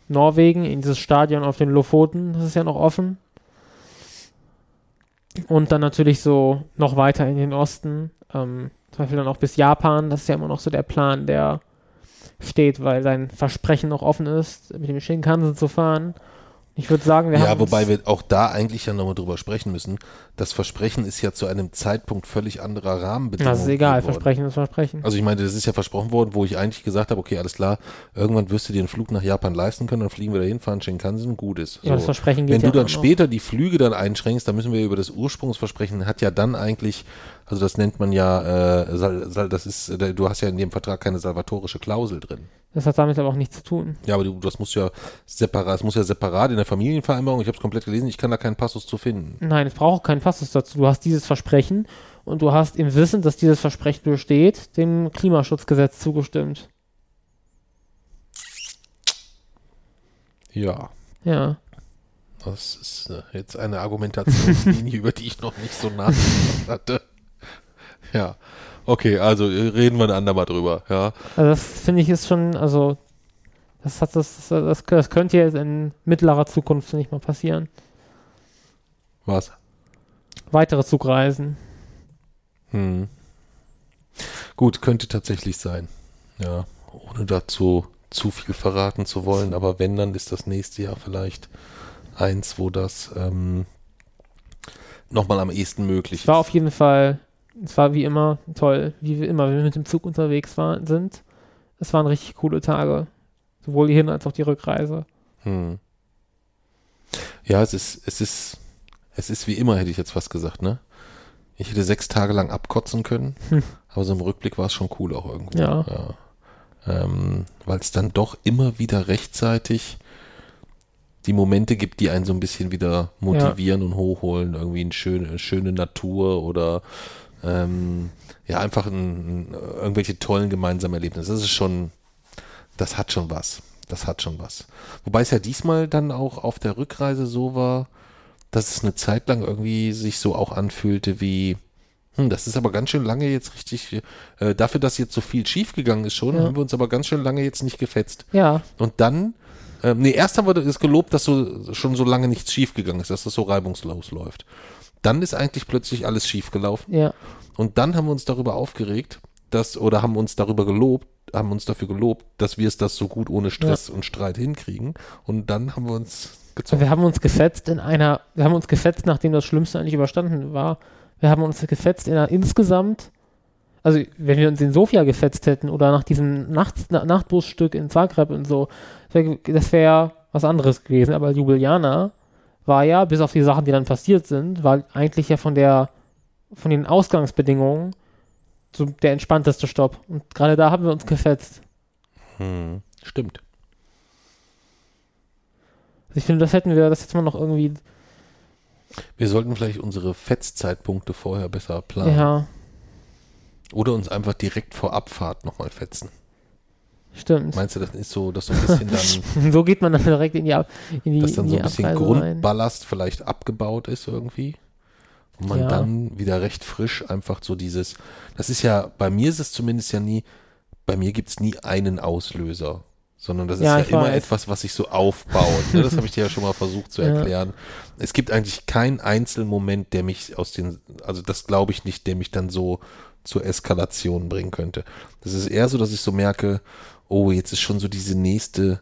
Norwegen, in dieses Stadion auf den Lofoten, das ist ja noch offen. Und dann natürlich so noch weiter in den Osten, ähm, zum Beispiel dann auch bis Japan, das ist ja immer noch so der Plan, der steht, weil sein Versprechen noch offen ist, mit dem Shinkansen zu fahren. Ich würde sagen, wir Ja, haben wobei uns, wir auch da eigentlich ja nochmal drüber sprechen müssen. Das Versprechen ist ja zu einem Zeitpunkt völlig anderer Rahmenbedingungen. das ist egal. Versprechen ist Versprechen. Also ich meine, das ist ja versprochen worden, wo ich eigentlich gesagt habe, okay, alles klar, irgendwann wirst du dir einen Flug nach Japan leisten können, dann fliegen wir dahin, fahren Shinkansen, gut ist. ja, das So. Versprechen geht Wenn ja du dann immer noch. später die Flüge dann einschränkst, dann müssen wir über das Ursprungsversprechen, hat ja dann eigentlich, also das nennt man ja, äh, das ist, äh, du hast ja in dem Vertrag keine salvatorische Klausel drin. Das hat damit aber auch nichts zu tun. Ja, aber du, das muss ja separat, das muss ja separat in der Familienvereinbarung, ich habe es komplett gelesen, ich kann da keinen Passus zu finden. Nein, es braucht keinen Passus dazu. Du hast dieses Versprechen und du hast im Wissen, dass dieses Versprechen besteht, dem Klimaschutzgesetz zugestimmt. Ja. Ja. Das ist äh, jetzt eine Argumentationslinie, über die ich noch nicht so nachgedacht hatte. Ja. Okay, also äh, reden wir ein andermal drüber, ja. Also das finde ich ist schon, also das hat das, das, das könnte jetzt in mittlerer Zukunft nicht mal passieren. Was? Weitere Zugreisen. Hm. Gut, könnte tatsächlich sein. Ja, ohne dazu zu viel verraten zu wollen, aber wenn, dann ist das nächste Jahr vielleicht eins, wo das ähm, nochmal am ehesten möglich Es war ist. auf jeden Fall, es war wie immer toll, wie wir immer, wenn wir mit dem Zug unterwegs waren, sind. Es waren richtig coole Tage. Sowohl die Hin- als auch die Rückreise. Hm. Ja, es ist, es ist, es ist wie immer, hätte ich jetzt fast gesagt, ne? Ich hätte sechs Tage lang abkotzen können, Hm. aber so im Rückblick war es schon cool auch irgendwo. Ja. ja. Ähm, Weil es dann doch immer wieder rechtzeitig die Momente gibt, die einen so ein bisschen wieder motivieren und hochholen. Irgendwie eine schöne, schöne Natur oder ähm, ja, einfach ein, ein, irgendwelche tollen gemeinsamen Erlebnisse. Das ist schon, das hat schon was. Das hat schon was. Wobei es ja diesmal dann auch auf der Rückreise so war, dass es eine Zeit lang irgendwie sich so auch anfühlte wie, hm, das ist aber ganz schön lange jetzt richtig, äh, dafür, dass jetzt so viel schief gegangen ist schon, Ja. haben wir uns aber ganz schön lange jetzt nicht gefetzt. Ja, Und dann, ähm, nee, erst haben wir das gelobt, dass so schon so lange nichts schief gegangen ist, dass das so reibungslos läuft. Dann ist eigentlich plötzlich alles schief gelaufen. ja. Und dann haben wir uns darüber aufgeregt, dass, oder haben uns darüber gelobt, haben uns dafür gelobt, dass wir es das so gut ohne Stress und Streit hinkriegen. Und dann haben wir uns gezogen. Wir haben uns gefetzt in einer, wir haben uns gefetzt, nachdem das Schlimmste eigentlich überstanden war. Wir haben uns gefetzt in einer insgesamt, also wenn wir uns in Sofia gefetzt hätten oder nach diesem Nachts, Na- Nachtbusstück in Zagreb und so, das wäre was anderes gewesen. Aber Ljubljana war ja, bis auf die Sachen, die dann passiert sind, war eigentlich ja von der, von den Ausgangsbedingungen so der entspannteste Stopp. Und gerade da haben wir uns gefetzt. Hm, stimmt. Also ich finde, das hätten wir, das hätte man noch irgendwie, Wir sollten vielleicht unsere Fetzzeitpunkte vorher besser planen. ja, Oder uns einfach direkt vor Abfahrt nochmal fetzen. stimmt. Meinst du, das ist so, dass so ein bisschen dann, So geht man dann direkt in die, Ab- in die, dass dann in so ein bisschen Abreise rein. Grundballast vielleicht abgebaut ist irgendwie? Und man Ja. dann wieder recht frisch einfach so dieses, das ist ja, bei mir ist es zumindest ja nie, bei mir gibt es nie einen Auslöser, sondern das ist Ja, ja, immer weiß. etwas, was sich so aufbaut. ne? Das habe ich dir ja schon mal versucht zu Ja. erklären. Es gibt eigentlich keinen Einzelmoment, der mich aus den, also das glaube ich nicht, der mich dann so zur Eskalation bringen könnte. Das ist eher so, dass ich so merke, oh, jetzt ist schon so diese nächste,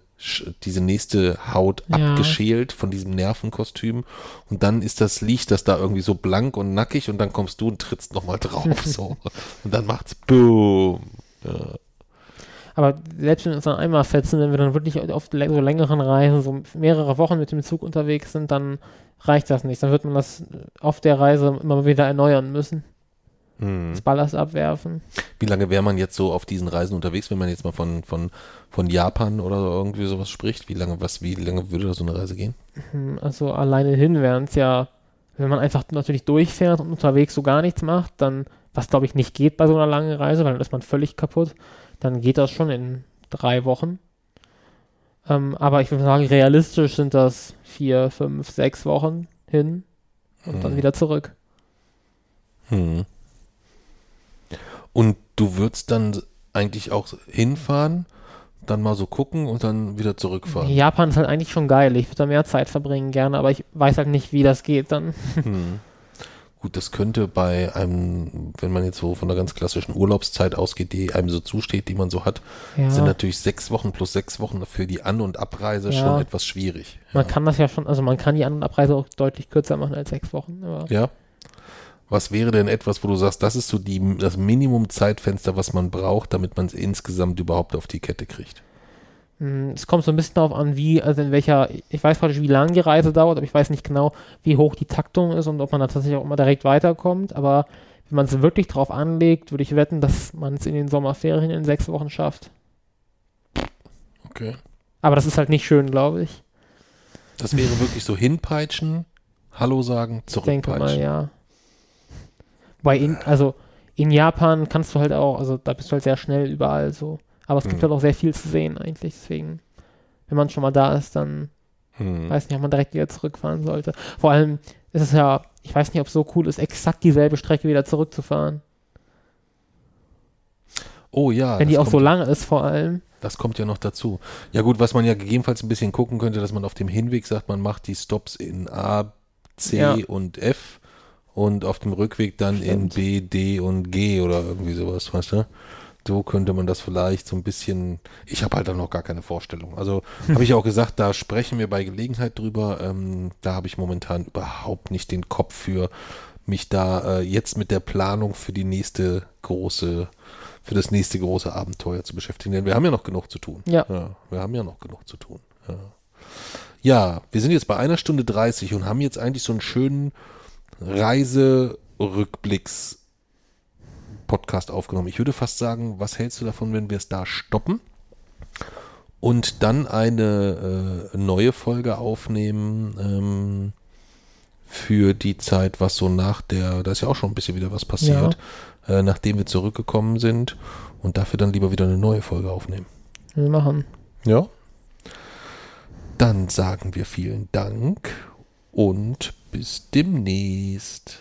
diese nächste Haut Ja. abgeschält von diesem Nervenkostüm und dann ist das, liegt das da irgendwie so blank und nackig und dann kommst du und trittst nochmal drauf, so. Und dann macht's Boom. Ja. Aber selbst wenn wir uns dann einmal fetzen, wenn wir dann wirklich auf so längeren Reisen, so mehrere Wochen mit dem Zug unterwegs sind, dann reicht das nicht. Dann wird man das auf der Reise immer wieder erneuern müssen. Hm. Das Ballast abwerfen. Wie lange wäre man jetzt so auf diesen Reisen unterwegs, wenn man jetzt mal von, von, von Japan oder irgendwie sowas spricht? Wie lange, was, wie lange würde da so eine Reise gehen? Hm, Also alleine hin wären es ja, wenn man einfach natürlich durchfährt und unterwegs so gar nichts macht, dann, was glaube ich nicht geht bei so einer langen Reise, weil dann ist man völlig kaputt, dann geht das schon in drei Wochen. Ähm, aber ich würde sagen, realistisch sind das vier, fünf, sechs Wochen hin und dann Hm. wieder zurück. Hm. Und du würdest dann eigentlich auch hinfahren, dann mal so gucken und dann wieder zurückfahren. Japan ist halt eigentlich schon geil. Ich würde da mehr Zeit verbringen gerne, aber ich weiß halt nicht, wie das geht dann. Hm. Gut, das könnte bei einem, wenn man jetzt so von der ganz klassischen Urlaubszeit ausgeht, die einem so zusteht, die man so hat, Ja. sind natürlich sechs Wochen plus sechs Wochen für die An- und Abreise Ja. schon etwas schwierig. Man kann das ja schon, also man kann die An- und Abreise auch deutlich kürzer machen als sechs Wochen. Aber Ja. Was wäre denn etwas, wo du sagst, das ist so die, das Minimum-Zeitfenster, was man braucht, damit man es insgesamt überhaupt auf die Kette kriegt? mh, es kommt so ein bisschen darauf an, wie, also in welcher, ich weiß praktisch, wie lang die Reise dauert, aber ich weiß nicht genau, wie hoch die Taktung ist und ob man da tatsächlich auch immer direkt weiterkommt. Aber wenn man es wirklich drauf anlegt, würde ich wetten, dass man es in den Sommerferien in sechs Wochen schafft. Okay. Aber das ist halt nicht schön, glaube ich. Das wäre wirklich so hinpeitschen, Hallo sagen, Ich denke mal, zurückpeitschen. ja. Weil in, also in Japan kannst du halt auch, also da bist du halt sehr schnell überall so. Aber es gibt Mhm. halt auch sehr viel zu sehen eigentlich, deswegen, wenn man schon mal da ist, dann Hm. weiß nicht, ob man direkt wieder zurückfahren sollte. Vor allem ist es ja, ich weiß nicht, ob es so cool ist, exakt dieselbe Strecke wieder zurückzufahren. Oh ja, wenn die auch so lange ist vor allem. Das kommt ja noch dazu. Ja gut, was man ja gegebenenfalls ein bisschen gucken könnte, dass man auf dem Hinweg sagt, man macht die Stops in A, C Ja. und F und auf dem Rückweg dann in Stimmt. B, D und G oder irgendwie sowas, weißt du? So könnte man das vielleicht so ein bisschen. Ich habe halt da noch gar keine Vorstellung. Also habe ich auch gesagt, da sprechen wir bei Gelegenheit drüber. Ähm, da habe ich momentan überhaupt nicht den Kopf für, mich da äh, jetzt mit der Planung für die nächste große, für das nächste große Abenteuer zu beschäftigen. Denn wir haben ja noch genug zu tun. Ja. wir haben ja noch genug zu tun. Ja. ja, wir sind jetzt bei einer Stunde 30 und haben jetzt eigentlich so einen schönen Reiserückblicks Podcast aufgenommen. Ich würde fast sagen, was hältst du davon, wenn wir es da stoppen und dann eine äh, neue Folge aufnehmen ähm, für die Zeit, was so nach der, da ist ja auch schon ein bisschen wieder was passiert, äh, nachdem wir zurückgekommen sind und dafür dann lieber wieder eine neue Folge aufnehmen. Wir machen. Ja. Dann sagen wir vielen Dank und bis demnächst.